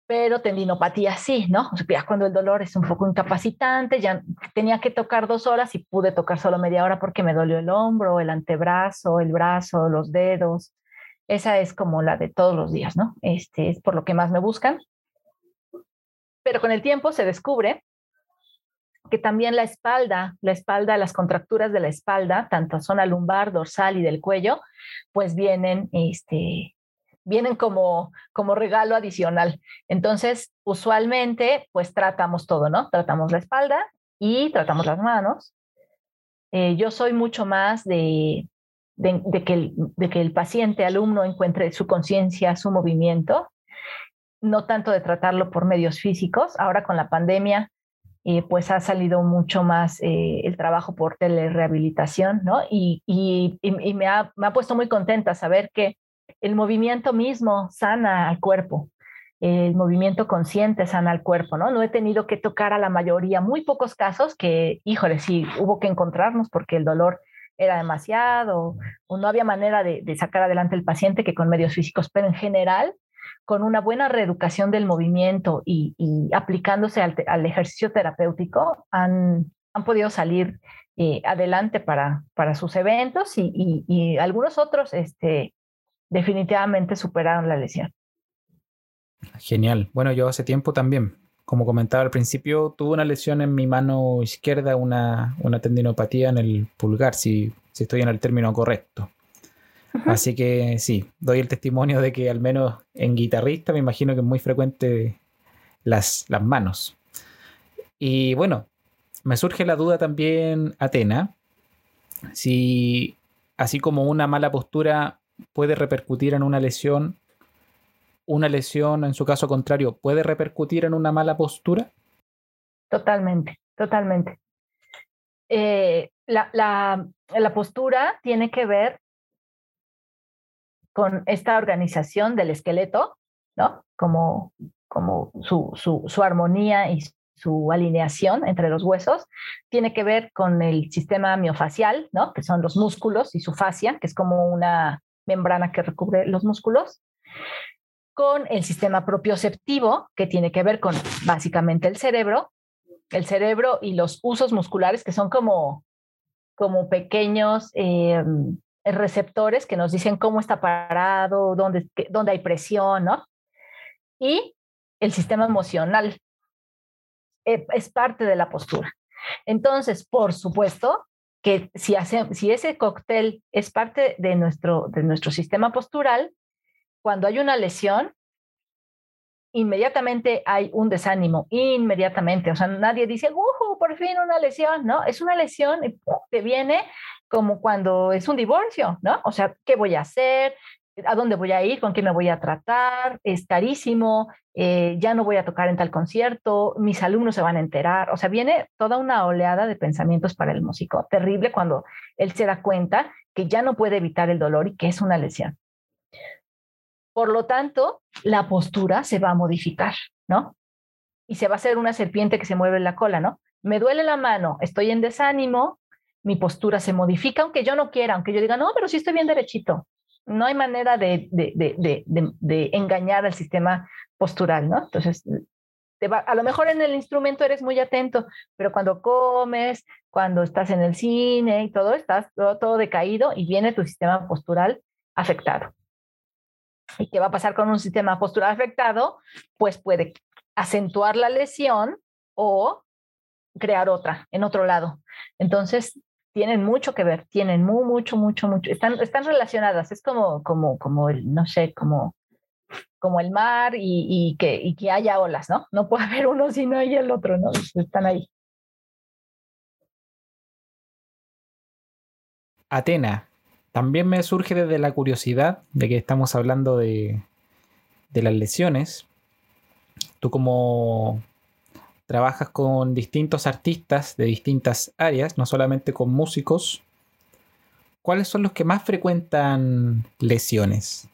Pero tendinopatía sí, ¿no? O sea, ya cuando el dolor es un poco incapacitante, ya tenía que tocar dos horas y pude tocar solo media hora porque me dolió el hombro, el antebrazo, el brazo, los dedos. Esa es como la de todos los días, ¿no? Este es por lo que más me buscan. Pero con el tiempo se descubre que también la espalda, la espalda, las contracturas de la espalda, tanto zona lumbar, dorsal y del cuello, pues vienen, este, vienen como, como regalo adicional. Entonces, usualmente, pues tratamos todo, ¿no? Tratamos la espalda y tratamos las manos. Eh, yo soy mucho más de, de, que el, de que el paciente, alumno, encuentre su conciencia, su movimiento, no tanto de tratarlo por medios físicos. Ahora con la pandemia, eh, pues ha salido mucho más eh, el trabajo por telerehabilitación, ¿no? Y, y, me, ha, me, ha, puesto muy contenta saber que el movimiento mismo sana al cuerpo, el movimiento consciente sana al cuerpo, ¿no? No he tenido que tocar a la mayoría, muy pocos casos que, híjole, sí, hubo que encontrarnos porque el dolor era demasiado o no había manera de, de sacar adelante el paciente que con medios físicos, pero en general con una buena reeducación del movimiento y, aplicándose al, ejercicio terapéutico, han, han podido salir eh, adelante para, para sus eventos y, algunos otros este, definitivamente superaron la lesión. Genial. Bueno, yo hace tiempo también, como comentaba al principio, tuve una lesión en mi mano izquierda, una, una tendinopatía en el pulgar, si, si estoy en el término correcto. Así que sí, doy el testimonio de que al menos en guitarrista me imagino que es muy frecuente las, las manos. Y bueno, me surge la duda también, Atena, si así como una mala postura puede repercutir en una lesión, una lesión en su caso contrario puede repercutir en una mala postura. Totalmente, totalmente. Eh, la, la postura tiene que ver con esta organización del esqueleto, ¿no? Como, como su, su, armonía y su alineación entre los huesos, tiene que ver con el sistema miofacial, ¿no? Que son los músculos y su fascia, que es como una membrana que recubre los músculos, con el sistema propioceptivo, que tiene que ver con básicamente el cerebro, el cerebro y los usos musculares, que son como, como pequeños eh, receptores que nos dicen cómo está parado, dónde, dónde hay presión, ¿no? Y el sistema emocional eh, es parte de la postura. Entonces, por supuesto que si, hace, si ese cóctel es parte de nuestro, de nuestro sistema postural, cuando hay una lesión, inmediatamente hay un desánimo, inmediatamente. O sea, nadie dice, ¡uh! Por fin una lesión, ¿no? Es una lesión te viene como cuando es un divorcio, ¿no? O sea, ¿qué voy a hacer? ¿A dónde voy a ir? ¿Con quién me voy a tratar? Es carísimo, eh, ya no voy a tocar en tal concierto, mis alumnos se van a enterar. O sea, viene toda una oleada de pensamientos para el músico. Terrible cuando él se da cuenta que ya no puede evitar el dolor y que es una lesión. Por lo tanto, la postura se va a modificar, ¿no? Y se va a hacer una serpiente que se mueve en la cola, ¿no? Me duele la mano, estoy en desánimo, mi postura se modifica, aunque yo no quiera, aunque yo diga, no, pero sí estoy bien derechito. No hay manera de, de, engañar al sistema postural, ¿no? Entonces, a lo mejor en el instrumento eres muy atento, pero cuando comes, cuando estás en el cine y todo, estás todo, todo decaído y viene tu sistema postural afectado. ¿Y qué va a pasar con un sistema postural afectado? Pues puede acentuar la lesión o crear otra en otro lado. Entonces, tienen mucho que ver, tienen mucho, mucho, mucho, están, están relacionadas, es como, como, como el, no sé, como, como el mar y, y, que, y que haya olas, ¿no? No puede haber uno si no hay el otro, ¿no? Están ahí. Atena, también me surge desde la curiosidad de que estamos hablando de, de las lesiones. Tú como trabajas con distintos artistas de distintas áreas, no solamente con músicos. ¿Cuáles son los que más frecuentan lesiones?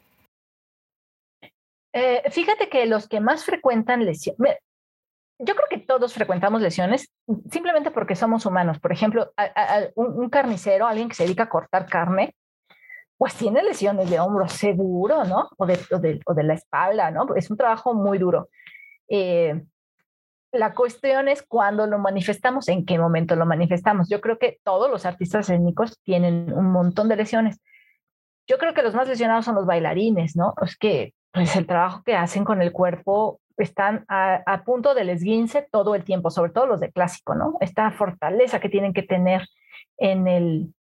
Eh, fíjate que los que más frecuentan lesiones, yo creo que todos frecuentamos lesiones simplemente porque somos humanos. Por ejemplo, un, carnicero, alguien que se dedica a cortar carne, pues tiene lesiones de hombro seguro, ¿no? O de, o de, la espalda, ¿no? Es un trabajo muy duro. Eh, la cuestión es cuándo lo manifestamos, en qué momento lo manifestamos. Yo creo que todos los artistas escénicos tienen un montón de lesiones. Yo creo que los más lesionados son los bailarines, ¿no? Es que pues el trabajo que hacen con el cuerpo están a, punto del esguince todo el tiempo, sobre todo los de clásico, ¿no? Esta fortaleza que tienen que tener en el,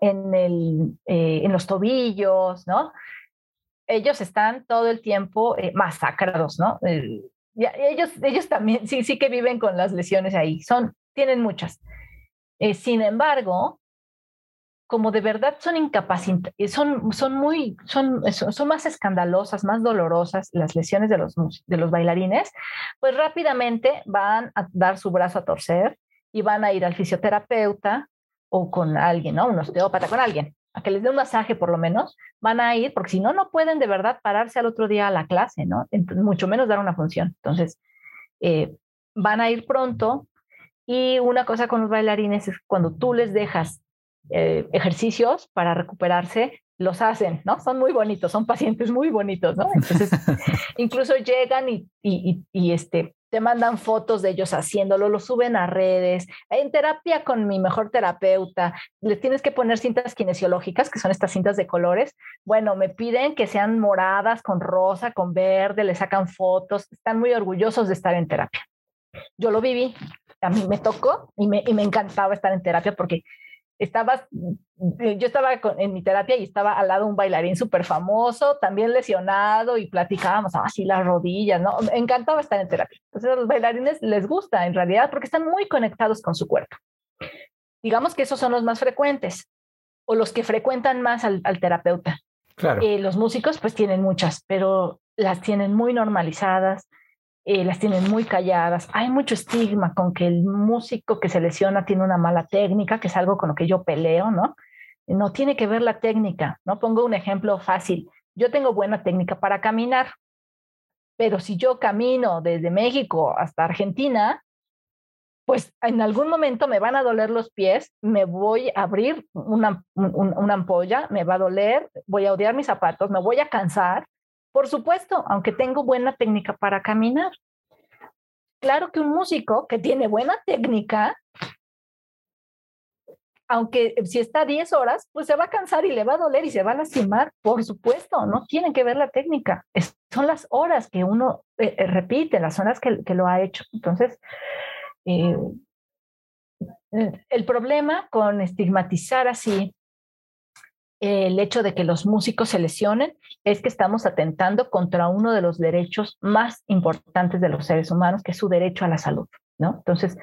en, el, eh, en los tobillos, ¿no? Ellos están todo el tiempo eh, masacrados, ¿no? Ellos, ellos también, sí, sí que viven con las lesiones ahí, son, tienen muchas. Eh, sin embargo, como de verdad son incapacitantes, eh, son, son muy, son, son más escandalosas, más dolorosas las lesiones de los, de los bailarines, pues rápidamente van a dar su brazo a torcer y van a ir al fisioterapeuta o con alguien, ¿no? Un osteópata, con alguien, a que les dé un masaje por lo menos, van a ir, porque si no, no pueden de verdad pararse al otro día a la clase, ¿no? mucho menos dar una función. Entonces, eh, van a ir pronto y una cosa con los bailarines es cuando tú les dejas eh, ejercicios para recuperarse, los hacen, ¿no? Son muy bonitos, son pacientes muy bonitos, ¿no? Entonces, incluso llegan y, y, y, este, te mandan fotos de ellos haciéndolo, lo suben a redes. En terapia con mi mejor terapeuta, les tienes que poner cintas kinesiológicas, que son estas cintas de colores. Bueno, me piden que sean moradas, con rosa, con verde, le sacan fotos, están muy orgullosos de estar en terapia. Yo lo viví, a mí me tocó y me, y me encantaba estar en terapia porque estabas, eh, yo estaba en mi terapia y estaba al lado un bailarín súper famoso, también lesionado y platicábamos así las rodillas, ¿no? Me encantaba estar en terapia. Entonces a los bailarines les gusta en realidad porque están muy conectados con su cuerpo. Digamos que esos son los más frecuentes o los que frecuentan más al, terapeuta. Claro. Eh, los músicos pues tienen muchas, pero las tienen muy normalizadas, eh, las tienen muy calladas. Hay mucho estigma con que el músico que se lesiona tiene una mala técnica, que es algo con lo que yo peleo, ¿no? No tiene que ver la técnica, ¿no? Pongo un ejemplo fácil. Yo tengo buena técnica para caminar, pero si yo camino desde México hasta Argentina, pues en algún momento me van a doler los pies, me voy a abrir una, una ampolla, me va a doler, voy a odiar mis zapatos, me voy a cansar por supuesto, aunque tengo buena técnica para caminar. Claro que un músico que tiene buena técnica, aunque si está 10 horas, pues se va a cansar y le va a doler y se va a lastimar, por supuesto, no tienen que ver la técnica, son las horas que uno eh, eh, repite, las horas que, lo ha hecho. Entonces, eh, el problema con estigmatizar así el hecho de que los músicos se lesionen es que estamos atentando contra uno de los derechos más importantes de los seres humanos, que es su derecho a la salud, ¿no? Entonces,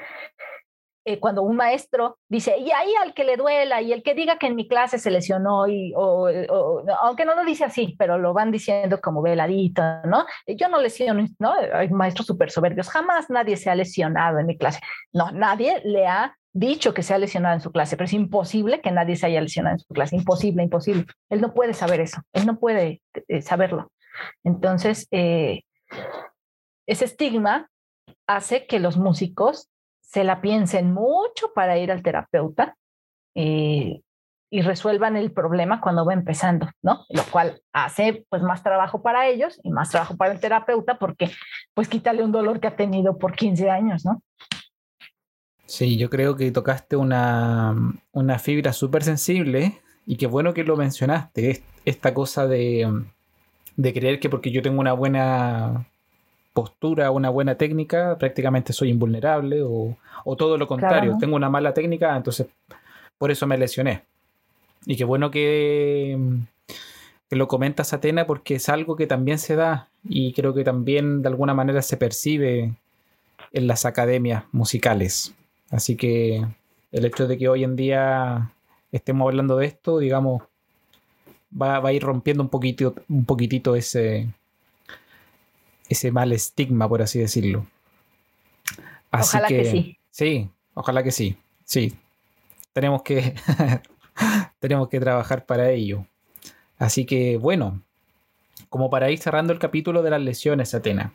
eh, cuando un maestro dice, y ahí al que le duela, y el que diga que en mi clase se lesionó, y, o, aunque no lo dice así, pero lo van diciendo como veladito, ¿no? Yo no lesiono, ¿no? Hay maestros súper soberbios, jamás nadie se ha lesionado en mi clase. No, nadie le ha dicho que se ha lesionado en su clase, pero es imposible que nadie se haya lesionado en su clase, imposible, imposible. Él no puede saber eso, él no puede eh, saberlo. Entonces, eh, ese estigma hace que los músicos se la piensen mucho para ir al terapeuta eh, y resuelvan el problema cuando va empezando, ¿no? Lo cual hace pues más trabajo para ellos y más trabajo para el terapeuta porque pues quítale un dolor que ha tenido por 15 años, ¿no? Sí, yo creo que tocaste una, fibra súper sensible y qué bueno que lo mencionaste, esta cosa de, creer que porque yo tengo una buena postura, una buena técnica, prácticamente soy invulnerable o, todo lo contrario, tengo una mala técnica, entonces por eso me lesioné. Y qué bueno que, que lo comentas, Atena, porque es algo que también se da y creo que también de alguna manera se percibe en las academias musicales. Así que el hecho de que hoy en día estemos hablando de esto, digamos, va, a ir rompiendo un poquitito, un poquitito ese, ese mal estigma, por así decirlo. ojalá que, sí. Sí, ojalá que sí. Sí. Tenemos que, tenemos que trabajar para ello. Así que, bueno, como para ir cerrando el capítulo de las lesiones, Atena.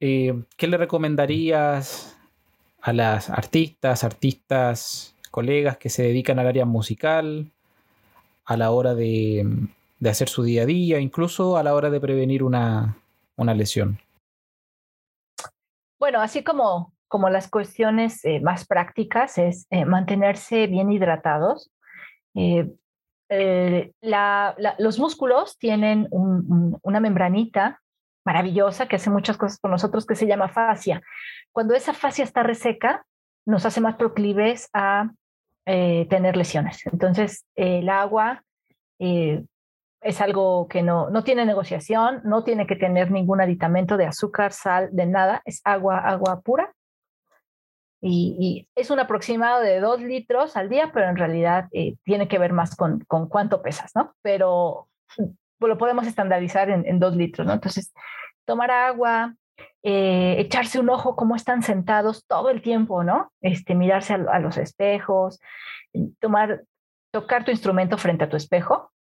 eh, ¿qué le recomendarías a las artistas, artistas, colegas que se dedican al área musical a la hora de, hacer su día a día, incluso a la hora de prevenir una, lesión? Bueno, así como, como las cuestiones eh, más prácticas es eh, mantenerse bien hidratados. los músculos tienen una membranita maravillosa que hace muchas cosas por nosotros que se llama fascia. Cuando esa fascia está reseca, nos hace más proclives a eh, tener lesiones. Entonces, el agua eh, es algo que no, no tiene negociación, no tiene que tener ningún aditamento de azúcar, sal, de nada, es agua, agua pura. Y, es un aproximado de dos litros al día, pero en realidad eh, tiene que ver más con, con cuánto pesas, ¿no? Pero lo podemos estandarizar en, dos litros, ¿no? Entonces, tomar agua, eh, echarse un ojo cómo están sentados todo el tiempo, ¿no? Este, mirarse a, los espejos, tomar, tocar tu instrumento frente a tu espejo,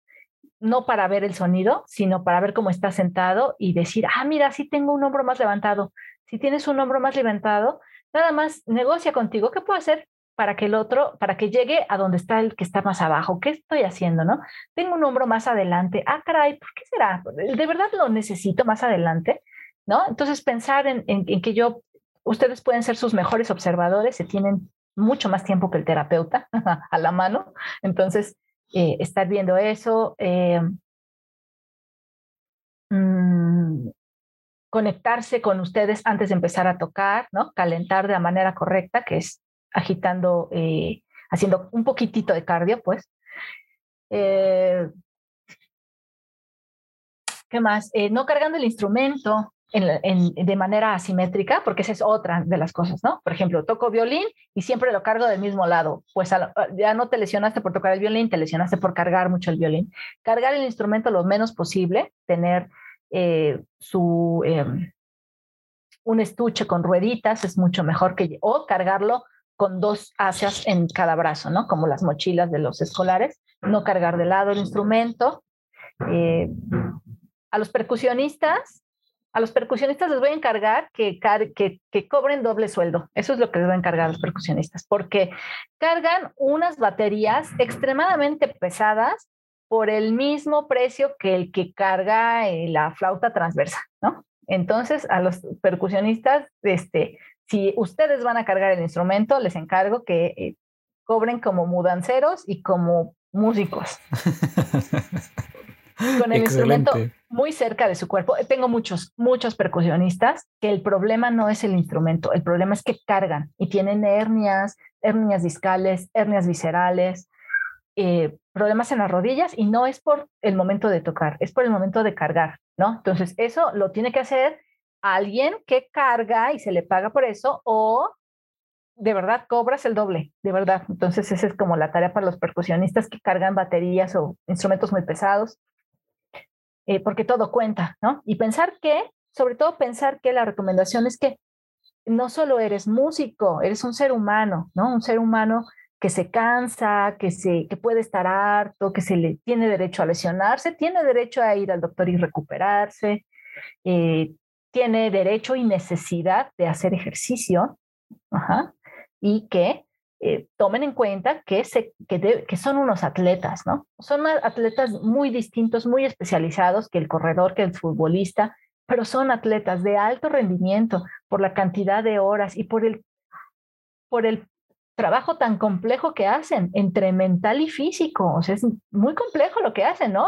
no para ver el sonido, sino para ver cómo estás sentado y decir, ah, mira, sí tengo un hombro más levantado. Si tienes un hombro más levantado, nada más negocia contigo, ¿qué puedo hacer? Para que el otro, para que llegue a donde está el que está más abajo. ¿Qué estoy haciendo, no? Tengo un hombro más adelante. Ah, caray, ¿por qué será? ¿De verdad lo necesito más adelante? ¿No? Entonces pensar en, que yo, ustedes pueden ser sus mejores observadores, se tienen mucho más tiempo que el terapeuta a la mano. Entonces, eh, estar viendo eso. Eh, mm, conectarse con ustedes antes de empezar a tocar, ¿no? Calentar de la manera correcta, que es agitando, eh, haciendo un poquitito de cardio, pues. Eh, ¿Qué más? Eh, no cargando el instrumento de manera asimétrica, porque esa es otra de las cosas, ¿no? Por ejemplo, toco violín y siempre lo cargo del mismo lado. Pues ya no te lesionaste por tocar el violín, te lesionaste por cargar mucho el violín. Cargar el instrumento lo menos posible, tener su em, un estuche con rueditas es mucho mejor que o cargarlo con dos asias en cada brazo, ¿no? Como las mochilas de los escolares, no cargar de lado el instrumento. Eh, a los percusionistas, a los percusionistas les voy a encargar que, que, que, cobren doble sueldo. Eso es lo que les voy a encargar a los percusionistas, porque cargan unas baterías extremadamente pesadas por el mismo precio que el que carga eh, la flauta transversa, ¿no? Entonces, a los percusionistas, este, si ustedes van a cargar el instrumento, les encargo que eh, cobren como mudanceros y como músicos. Con el instrumento muy cerca de su cuerpo. Tengo muchos, muchos percusionistas que el problema no es el instrumento, el problema es que cargan y tienen hernias, hernias discales, hernias viscerales, eh, problemas en las rodillas y no es por el momento de tocar, es por el momento de cargar, ¿no? Entonces, eso lo tiene que hacer alguien que carga y se le paga por eso o de verdad cobras el doble, de verdad. Entonces esa es como la tarea para los percusionistas que cargan baterías o instrumentos muy pesados, eh, porque todo cuenta, ¿no? Y pensar que, sobre todo pensar que la recomendación es que no solo eres músico, eres un ser humano, ¿no? Un ser humano que se cansa, que, se, que puede estar harto, que se le tiene derecho a lesionarse, tiene derecho a ir al doctor y recuperarse, eh, tiene derecho y necesidad de hacer ejercicio y que eh, tomen en cuenta que, se, que, que, son unos atletas, ¿no? Son atletas muy distintos, muy especializados que el corredor, que el futbolista, pero son atletas de alto rendimiento por la cantidad de horas y por el, por el trabajo tan complejo que hacen entre mental y físico. O sea, es muy complejo lo que hacen, ¿no?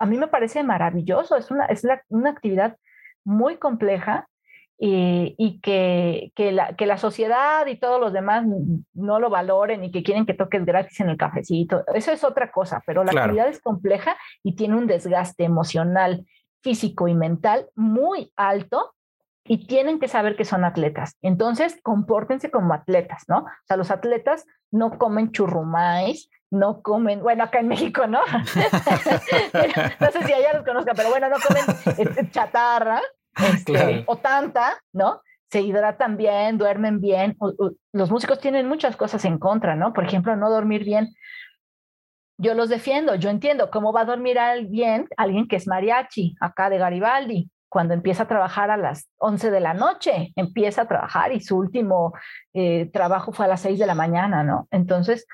A mí me parece maravilloso, es una, es una actividad muy compleja y, y que, que, la, que, la, sociedad y todos los demás no lo valoren y que quieren que toques gratis en el cafecito. Eso es otra cosa, pero la actividad es compleja y tiene un desgaste emocional, físico y mental muy alto y tienen que saber que son atletas. Entonces, compórtense como atletas, ¿no? O sea, los atletas no comen churrumais, no comen, bueno, acá en México, ¿no? no sé si allá los conozcan, pero bueno, no comen este, chatarra este, o tanta, ¿no? Se hidratan bien, duermen bien. los músicos tienen muchas cosas en contra, ¿no? Por ejemplo, no dormir bien. Yo los defiendo, yo entiendo cómo va a dormir alguien, alguien que es mariachi, acá de Garibaldi, cuando empieza a trabajar a las 11 de la noche, empieza a trabajar y su último eh, trabajo fue a las 6 de la mañana, ¿no? Entonces,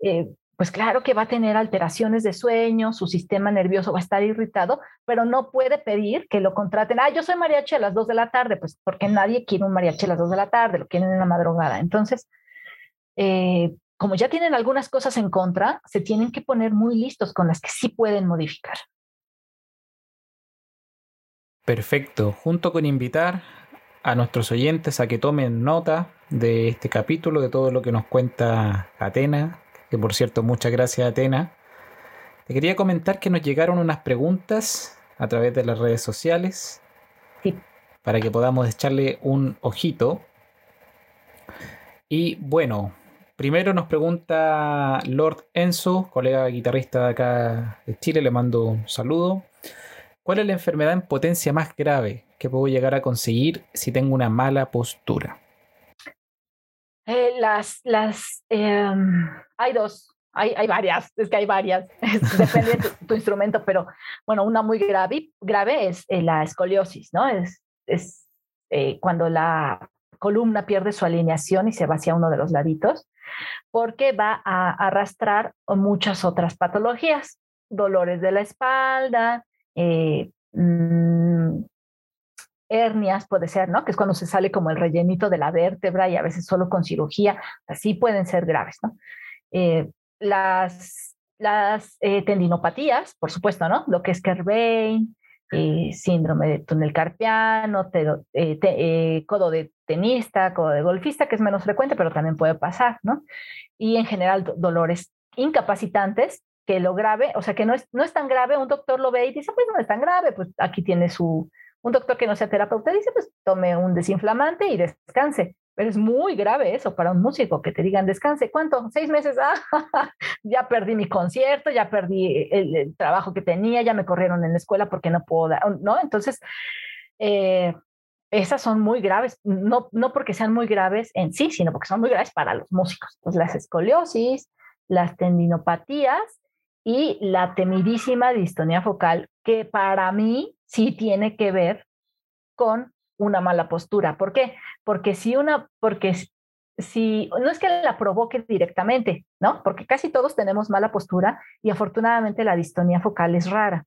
eh, pues claro que va a tener alteraciones de sueño, su sistema nervioso va a estar irritado, pero no puede pedir que lo contraten. Ah, yo soy mariachi a las 2 de la tarde, pues porque nadie quiere un mariachi a las 2 de la tarde, lo quieren en la madrugada. Entonces, eh, como ya tienen algunas cosas en contra, se tienen que poner muy listos con las que sí pueden modificar. Perfecto. Junto con invitar a nuestros oyentes a que tomen nota de este capítulo, de todo lo que nos cuenta Atena, que por cierto, muchas gracias Atena. Te quería comentar que nos llegaron unas preguntas a través de las redes sociales para que podamos echarle un ojito. Y bueno, primero nos pregunta Lord Enzo, colega guitarrista de acá de Chile, le mando un saludo. ¿Cuál es la enfermedad en potencia más grave que puedo llegar a conseguir si tengo una mala postura? Eh, las, las, em, hay dos, hay, hay, varias, es que hay varias, depende de tu, instrumento, pero bueno, una muy grave, grave es eh, la escoliosis, ¿no? Es, es eh, cuando la columna pierde su alineación y se va hacia uno de los laditos, porque va a arrastrar muchas otras patologías, dolores de la espalda, eh, mm, hernias puede ser, ¿no? Que es cuando se sale como el rellenito de la vértebra y a veces solo con cirugía, así pueden ser graves, ¿no? Eh, las las eh, tendinopatías, por supuesto, ¿no? Lo que es Kerbein, síndrome de túnel carpiano, codo de tenista, codo de golfista, que es menos frecuente, pero también puede pasar, ¿no? Y en general dolores incapacitantes que lo grave, o sea, que no es, no es tan grave, un doctor lo ve y dice, pues no es tan grave, pues aquí tiene su, un doctor que no sea terapeuta dice, pues tome un desinflamante y descanse. Pero es muy grave eso para un músico que te digan descanse. ¿Cuánto? Seis meses. Ah, ya perdí mi concierto, ya perdí el, trabajo que tenía, ya me corrieron en la escuela porque no puedo dar, ¿no? Entonces, eh, esas son muy graves, no, no porque sean muy graves en sí, sino porque son muy graves para los músicos. Entonces, las escoliosis, las tendinopatías y la temidísima distonía focal, que para mí sí tiene que ver con una mala postura. ¿Por qué? Porque si una, porque si, no es que la provoque directamente, ¿no? Porque casi todos tenemos mala postura y afortunadamente la distonía focal es rara.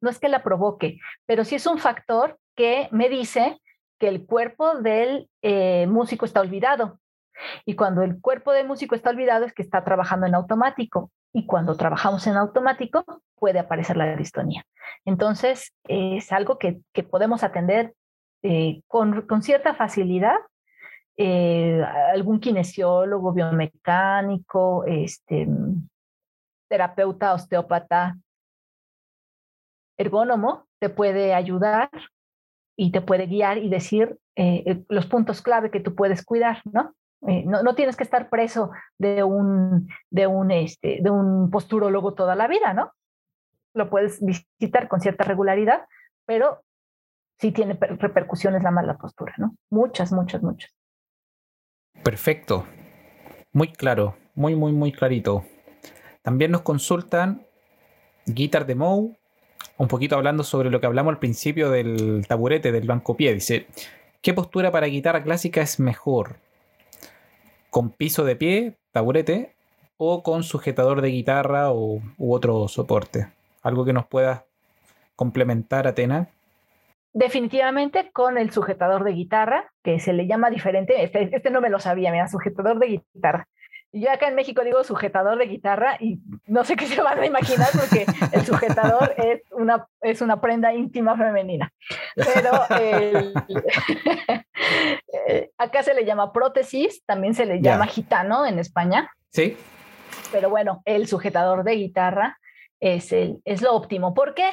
No es que la provoque, pero sí es un factor que me dice que el cuerpo del eh, músico está olvidado. Y cuando el cuerpo del músico está olvidado es que está trabajando en automático y cuando trabajamos en automático puede aparecer la distonía. Entonces, es algo que, podemos atender eh, con, cierta facilidad. Eh, algún kinesiólogo, biomecánico, este, terapeuta, osteópata, ergónomo, te puede ayudar y te puede guiar y decir eh, los puntos clave que tú puedes cuidar, ¿no? Eh, no, tienes que estar preso de un, de, un, este, de un posturólogo toda la vida, ¿no? Lo puedes visitar con cierta regularidad, pero sí tiene repercusiones la mala postura, ¿no? Muchas, muchas, muchas. Perfecto. Muy claro, muy, muy, muy clarito. También nos consultan Guitar de Mou, un poquito hablando sobre lo que hablamos al principio del taburete, del banco pie. Dice, ¿qué postura para guitarra clásica es mejor? Con piso de pie, taburete, o con sujetador de guitarra o, u otro soporte. Algo que nos pueda complementar, Atena. Definitivamente con el sujetador de guitarra, que se le llama diferente. Este, este no me lo sabía, mira, sujetador de guitarra. Yo acá en México digo sujetador de guitarra y no sé qué se van a imaginar porque el sujetador es una, es una prenda íntima femenina. Pero Eh, acá se le llama prótesis, también se le llama gitano en España. Sí. Pero bueno, el sujetador de guitarra es, el, es lo óptimo. ¿Por qué?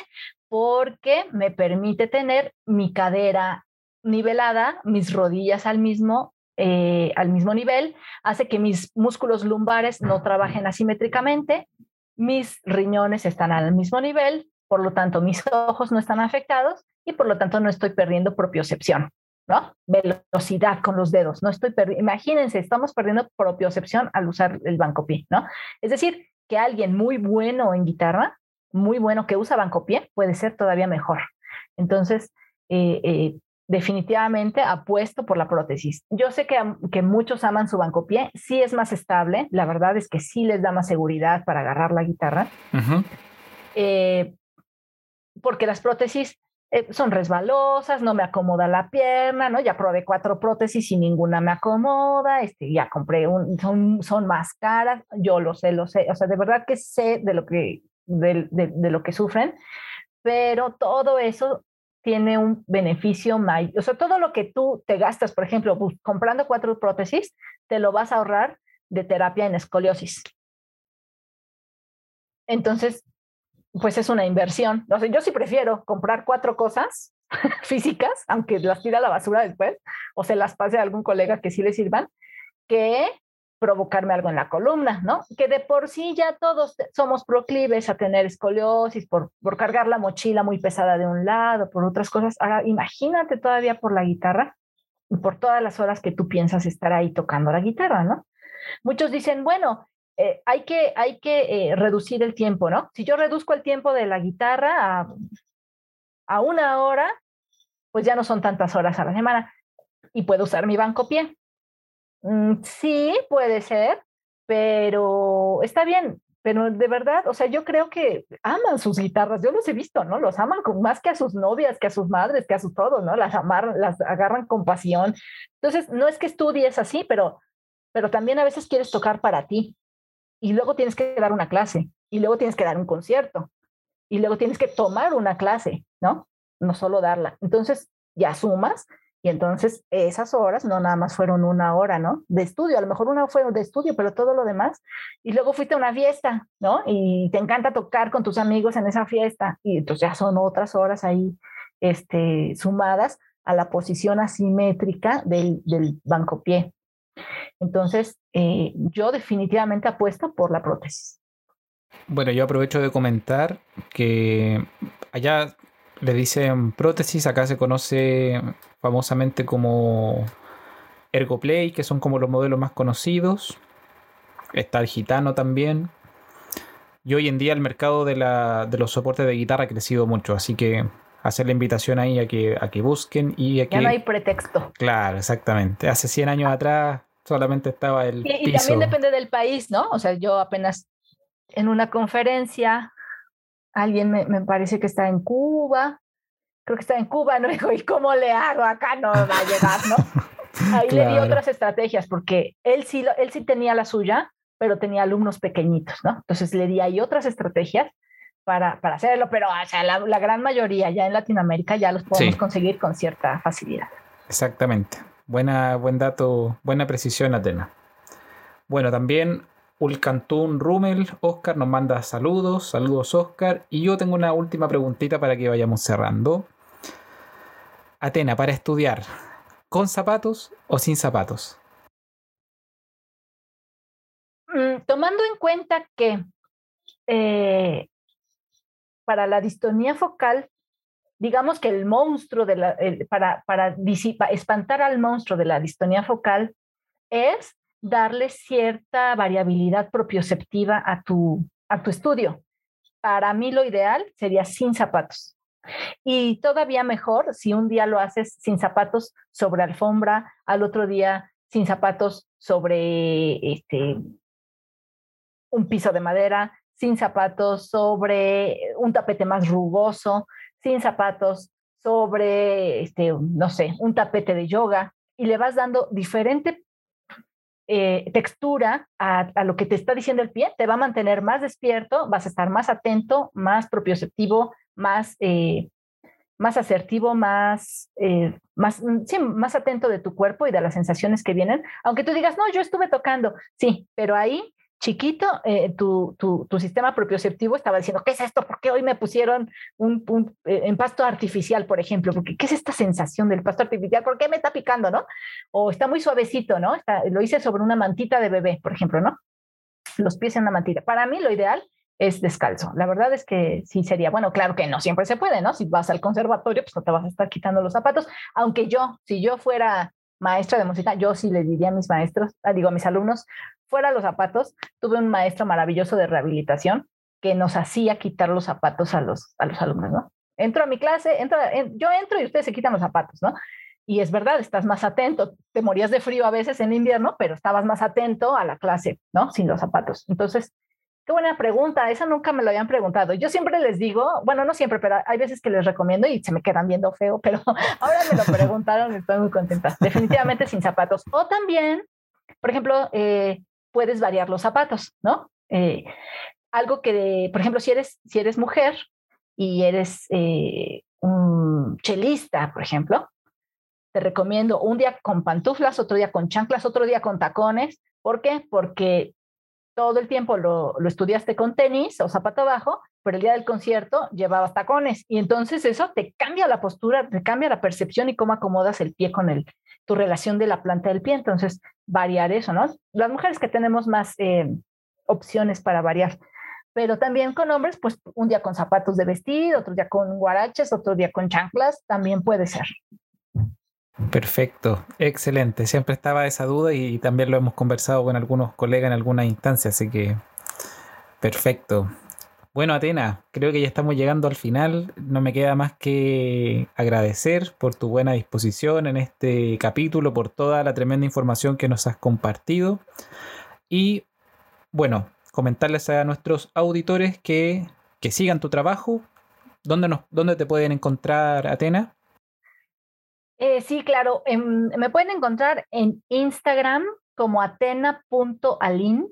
Porque me permite tener mi cadera nivelada, mis rodillas al mismo, eh, al mismo nivel, hace que mis músculos lumbares no trabajen asimétricamente, mis riñones están al mismo nivel, por lo tanto mis ojos no están afectados y por lo tanto no estoy perdiendo propiocepción. ¿No? Velocidad con los dedos. No estoy Imagínense, estamos perdiendo propiocepción al usar el banco pie, ¿no? Es decir, que alguien muy bueno en guitarra, muy bueno que usa banco pie, puede ser todavía mejor. Entonces, eh, eh, definitivamente apuesto por la prótesis. Yo sé que, que muchos aman su bancopié, sí es más estable, la verdad es que sí les da más seguridad para agarrar la guitarra, eh, porque las prótesis son resbalosas, no me acomoda la pierna, ¿no? Ya probé cuatro prótesis y ninguna me acomoda, este, ya compré, un, son, son más caras, yo lo sé, lo sé, o sea, de verdad que sé de lo que, de, de lo que sufren, pero todo eso tiene un beneficio mayor. O sea, todo lo que tú te gastas, por ejemplo, comprando cuatro prótesis, te lo vas a ahorrar de terapia en escoliosis. Entonces, pues es una inversión. O sea, yo sí prefiero comprar cuatro cosas físicas, aunque las tire a la basura después, o se las pase a algún colega que sí le sirvan, que provocarme algo en la columna, ¿no? Que de por sí ya todos somos proclives a tener escoliosis por, por cargar la mochila muy pesada de un lado, por otras cosas. Ahora, imagínate todavía por la guitarra y por todas las horas que tú piensas estar ahí tocando la guitarra, ¿no? Muchos dicen, bueno, eh, hay que, hay que eh, reducir el tiempo, ¿no? Si yo reduzco el tiempo de la guitarra a, a una hora, pues ya no son tantas horas a la semana y puedo usar mi banco pie. Mm, sí, puede ser, pero está bien. Pero de verdad, o sea, yo creo que aman sus guitarras. Yo los he visto, ¿no? Los aman más que a sus novias, que a sus madres, que a sus todo, ¿no? Las amarran, las agarran con pasión. Entonces, no es que estudies así, pero, pero también a veces quieres tocar para ti. Y luego tienes que dar una clase. Y luego tienes que dar un concierto. Y luego tienes que tomar una clase, ¿no? No solo darla. Entonces, ya sumas y entonces esas horas no nada más fueron una hora, ¿no? De estudio, a lo mejor una fue de estudio, pero todo lo demás. Y luego fuiste a una fiesta, ¿no? Y te encanta tocar con tus amigos en esa fiesta. Y entonces ya son otras horas ahí este, sumadas a la posición asimétrica del, del banco pie. Entonces, eh, yo definitivamente apuesto por la prótesis. Bueno, yo aprovecho de comentar que allá le dicen prótesis, acá se conoce famosamente como Ergoplay, que son como los modelos más conocidos. Está el gitano también. Y hoy en día el mercado de, los soportes de guitarra ha crecido mucho, así que hacer la invitación ahí a que, a que busquen y a Ya no hay pretexto. Claro, exactamente. Hace 100 años atrás solamente estaba el y, y también depende del país, ¿no? O sea, yo apenas en una conferencia, alguien me, me parece que está en Cuba, creo que está en Cuba, ¿no? Dijo, ¿y cómo le hago? Acá no va a llegar, ¿no? Ahí le di otras estrategias, porque él sí, él sí tenía la suya, pero tenía alumnos pequeñitos, ¿no? Entonces le di ahí otras estrategias para, para hacerlo, pero o sea, la, la, gran mayoría ya en Latinoamérica ya los podemos conseguir con cierta facilidad. Exactamente. Buena, buen dato, buena precisión, Atena. Bueno, también Ulcantún Rumel, Oscar nos manda saludos, saludos Oscar. Y yo tengo una última preguntita para que vayamos cerrando. Atena, para estudiar, ¿con zapatos o sin zapatos? Mm, tomando en cuenta que eh, para la distonía focal, digamos que el monstruo de la, para, para espantar al monstruo de la distonía focal es darle cierta variabilidad propioceptiva a tu, a tu estudio. Para mí lo ideal sería sin zapatos. Y todavía mejor si un día lo haces sin zapatos sobre alfombra, al otro día sin zapatos sobre este, un piso de madera, sin zapatos sobre un tapete más rugoso, sin zapatos sobre, este, no sé, un tapete de yoga, y le vas dando diferente eh, textura a, lo que te está diciendo el pie, te va a mantener más despierto, vas a estar más atento, más propioceptivo, más, eh, más asertivo, más, eh, más, mm, sí, más atento de tu cuerpo y de las sensaciones que vienen. Aunque tú digas, no, yo estuve tocando, sí, pero ahí chiquito, eh, tu, tu, tu, sistema propioceptivo estaba diciendo, ¿qué es esto? ¿Por qué hoy me pusieron un, un eh, en pasto artificial, por ejemplo? Porque, ¿Qué es esta sensación del pasto artificial? ¿Por qué me está picando, no? O está muy suavecito, ¿no? Está, lo hice sobre una mantita de bebé, por ejemplo, ¿no? Los pies en la mantita. Para mí lo ideal es descalzo. La verdad es que sí sería, bueno, claro que no siempre se puede, ¿no? Si vas al conservatorio, pues no te vas a estar quitando los zapatos, aunque yo, si yo fuera maestra de música, yo sí le diría a mis maestros, ah, digo a mis alumnos, fuera los zapatos, tuve un maestro maravilloso de rehabilitación que nos hacía quitar los zapatos a los, a los alumnos, ¿no? entro a mi clase, entro, yo entro y ustedes se quitan los zapatos, ¿no? Y es verdad, estás más atento, te morías de frío a veces en invierno, pero estabas más atento a la clase, ¿no? Sin los zapatos. Entonces, qué buena pregunta, esa nunca me lo habían preguntado. Yo siempre les digo, bueno, no siempre, pero hay veces que les recomiendo y se me quedan viendo feo, pero ahora me lo preguntaron y estoy muy contenta. Definitivamente sin zapatos. O también, por ejemplo, eh, puedes variar los zapatos, ¿no? Eh, algo que, por ejemplo, si eres, si eres mujer y eres eh, un chelista, por ejemplo, te recomiendo un día con pantuflas, otro día con chanclas, otro día con tacones. ¿Por qué? Porque todo el tiempo lo, lo, estudiaste con tenis o zapato bajo, pero el día del concierto llevabas tacones. Y entonces eso te cambia la postura, te cambia la percepción y cómo acomodas el pie con el, tu relación de la planta del pie. Entonces, variar eso, ¿no? Las mujeres que tenemos más eh, opciones para variar pero también con hombres, pues un día con zapatos de vestir, otro día con guaraches, otro día con chanclas, también puede ser. Perfecto, excelente. Siempre estaba esa duda y también lo hemos conversado con algunos colegas en algunas instancias, así que perfecto. Bueno, Atena, creo que ya estamos llegando al final. No me queda más que agradecer por tu buena disposición en este capítulo, por toda la tremenda información que nos has compartido. Y bueno, comentarles a nuestros auditores que, que sigan tu trabajo. ¿Dónde, nos, ¿Dónde te pueden encontrar, Atena? Eh, sí, claro. Em, me pueden encontrar en Instagram como atena.alin,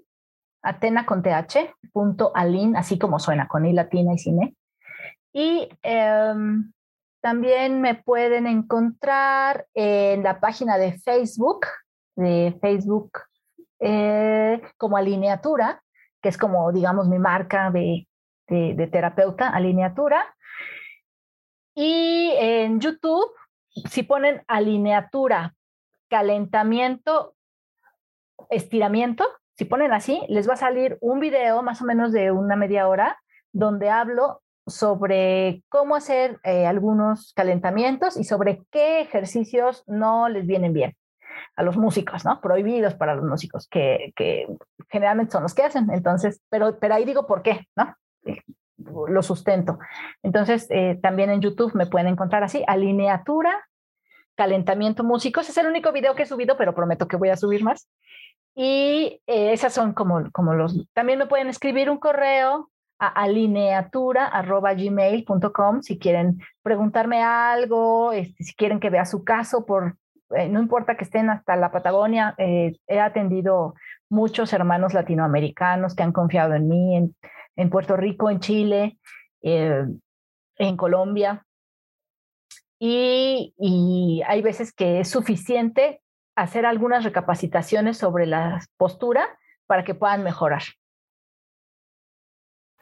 atena con th, punto alin, así como suena, con i latina y cine. Y em, también me pueden encontrar en la página de Facebook, de Facebook eh, como alineatura, que es como, digamos, mi marca de, de, terapeuta, alineatura. Y en YouTube, si ponen alineatura, calentamiento, estiramiento, si ponen así, les va a salir un video más o menos de una media hora donde hablo sobre cómo hacer eh, algunos calentamientos y sobre qué ejercicios no les vienen bien a los músicos, ¿no? Prohibidos para los músicos, que, que generalmente son los que hacen. Entonces, pero, pero ahí digo por qué, ¿no? Lo sustento. Entonces, eh, también en YouTube me pueden encontrar así, alineatura, calentamiento músicos. Es el único video que he subido, pero prometo que voy a subir más. Y eh, esas son como, como los... También me pueden escribir un correo a alineatura.gmail.com si quieren preguntarme algo, este, si quieren que vea su caso por eh, no importa que estén hasta la Patagonia, eh, he atendido muchos hermanos latinoamericanos que han confiado en mí, en, Puerto Rico, en Chile, eh, en Colombia. Y, hay veces que es suficiente hacer algunas recapacitaciones sobre la postura para que puedan mejorar.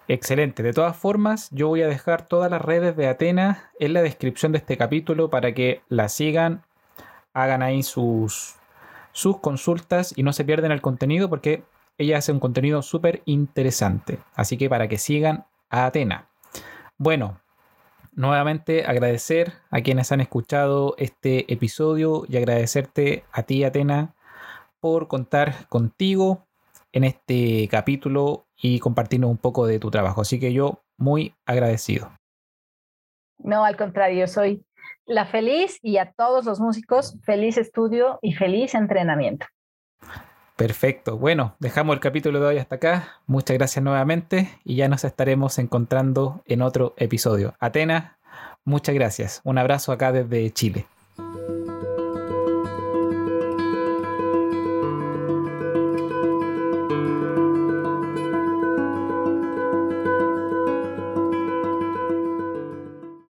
Excelente. De todas formas, yo voy a dejar todas las redes de Atenas en la descripción de este capítulo para que la sigan hagan ahí sus, sus consultas y no se pierden el contenido porque ella hace un contenido súper interesante. Así que para que sigan a Atena. Bueno, nuevamente agradecer a quienes han escuchado este episodio y agradecerte a ti, Atena, por contar contigo en este capítulo y compartirnos un poco de tu trabajo. Así que yo muy agradecido. No, al contrario, soy la feliz y a todos los músicos, feliz estudio y feliz entrenamiento. Perfecto. Bueno, dejamos el capítulo de hoy hasta acá. Muchas gracias nuevamente y ya nos estaremos encontrando en otro episodio. Atenas, muchas gracias. Un abrazo acá desde Chile.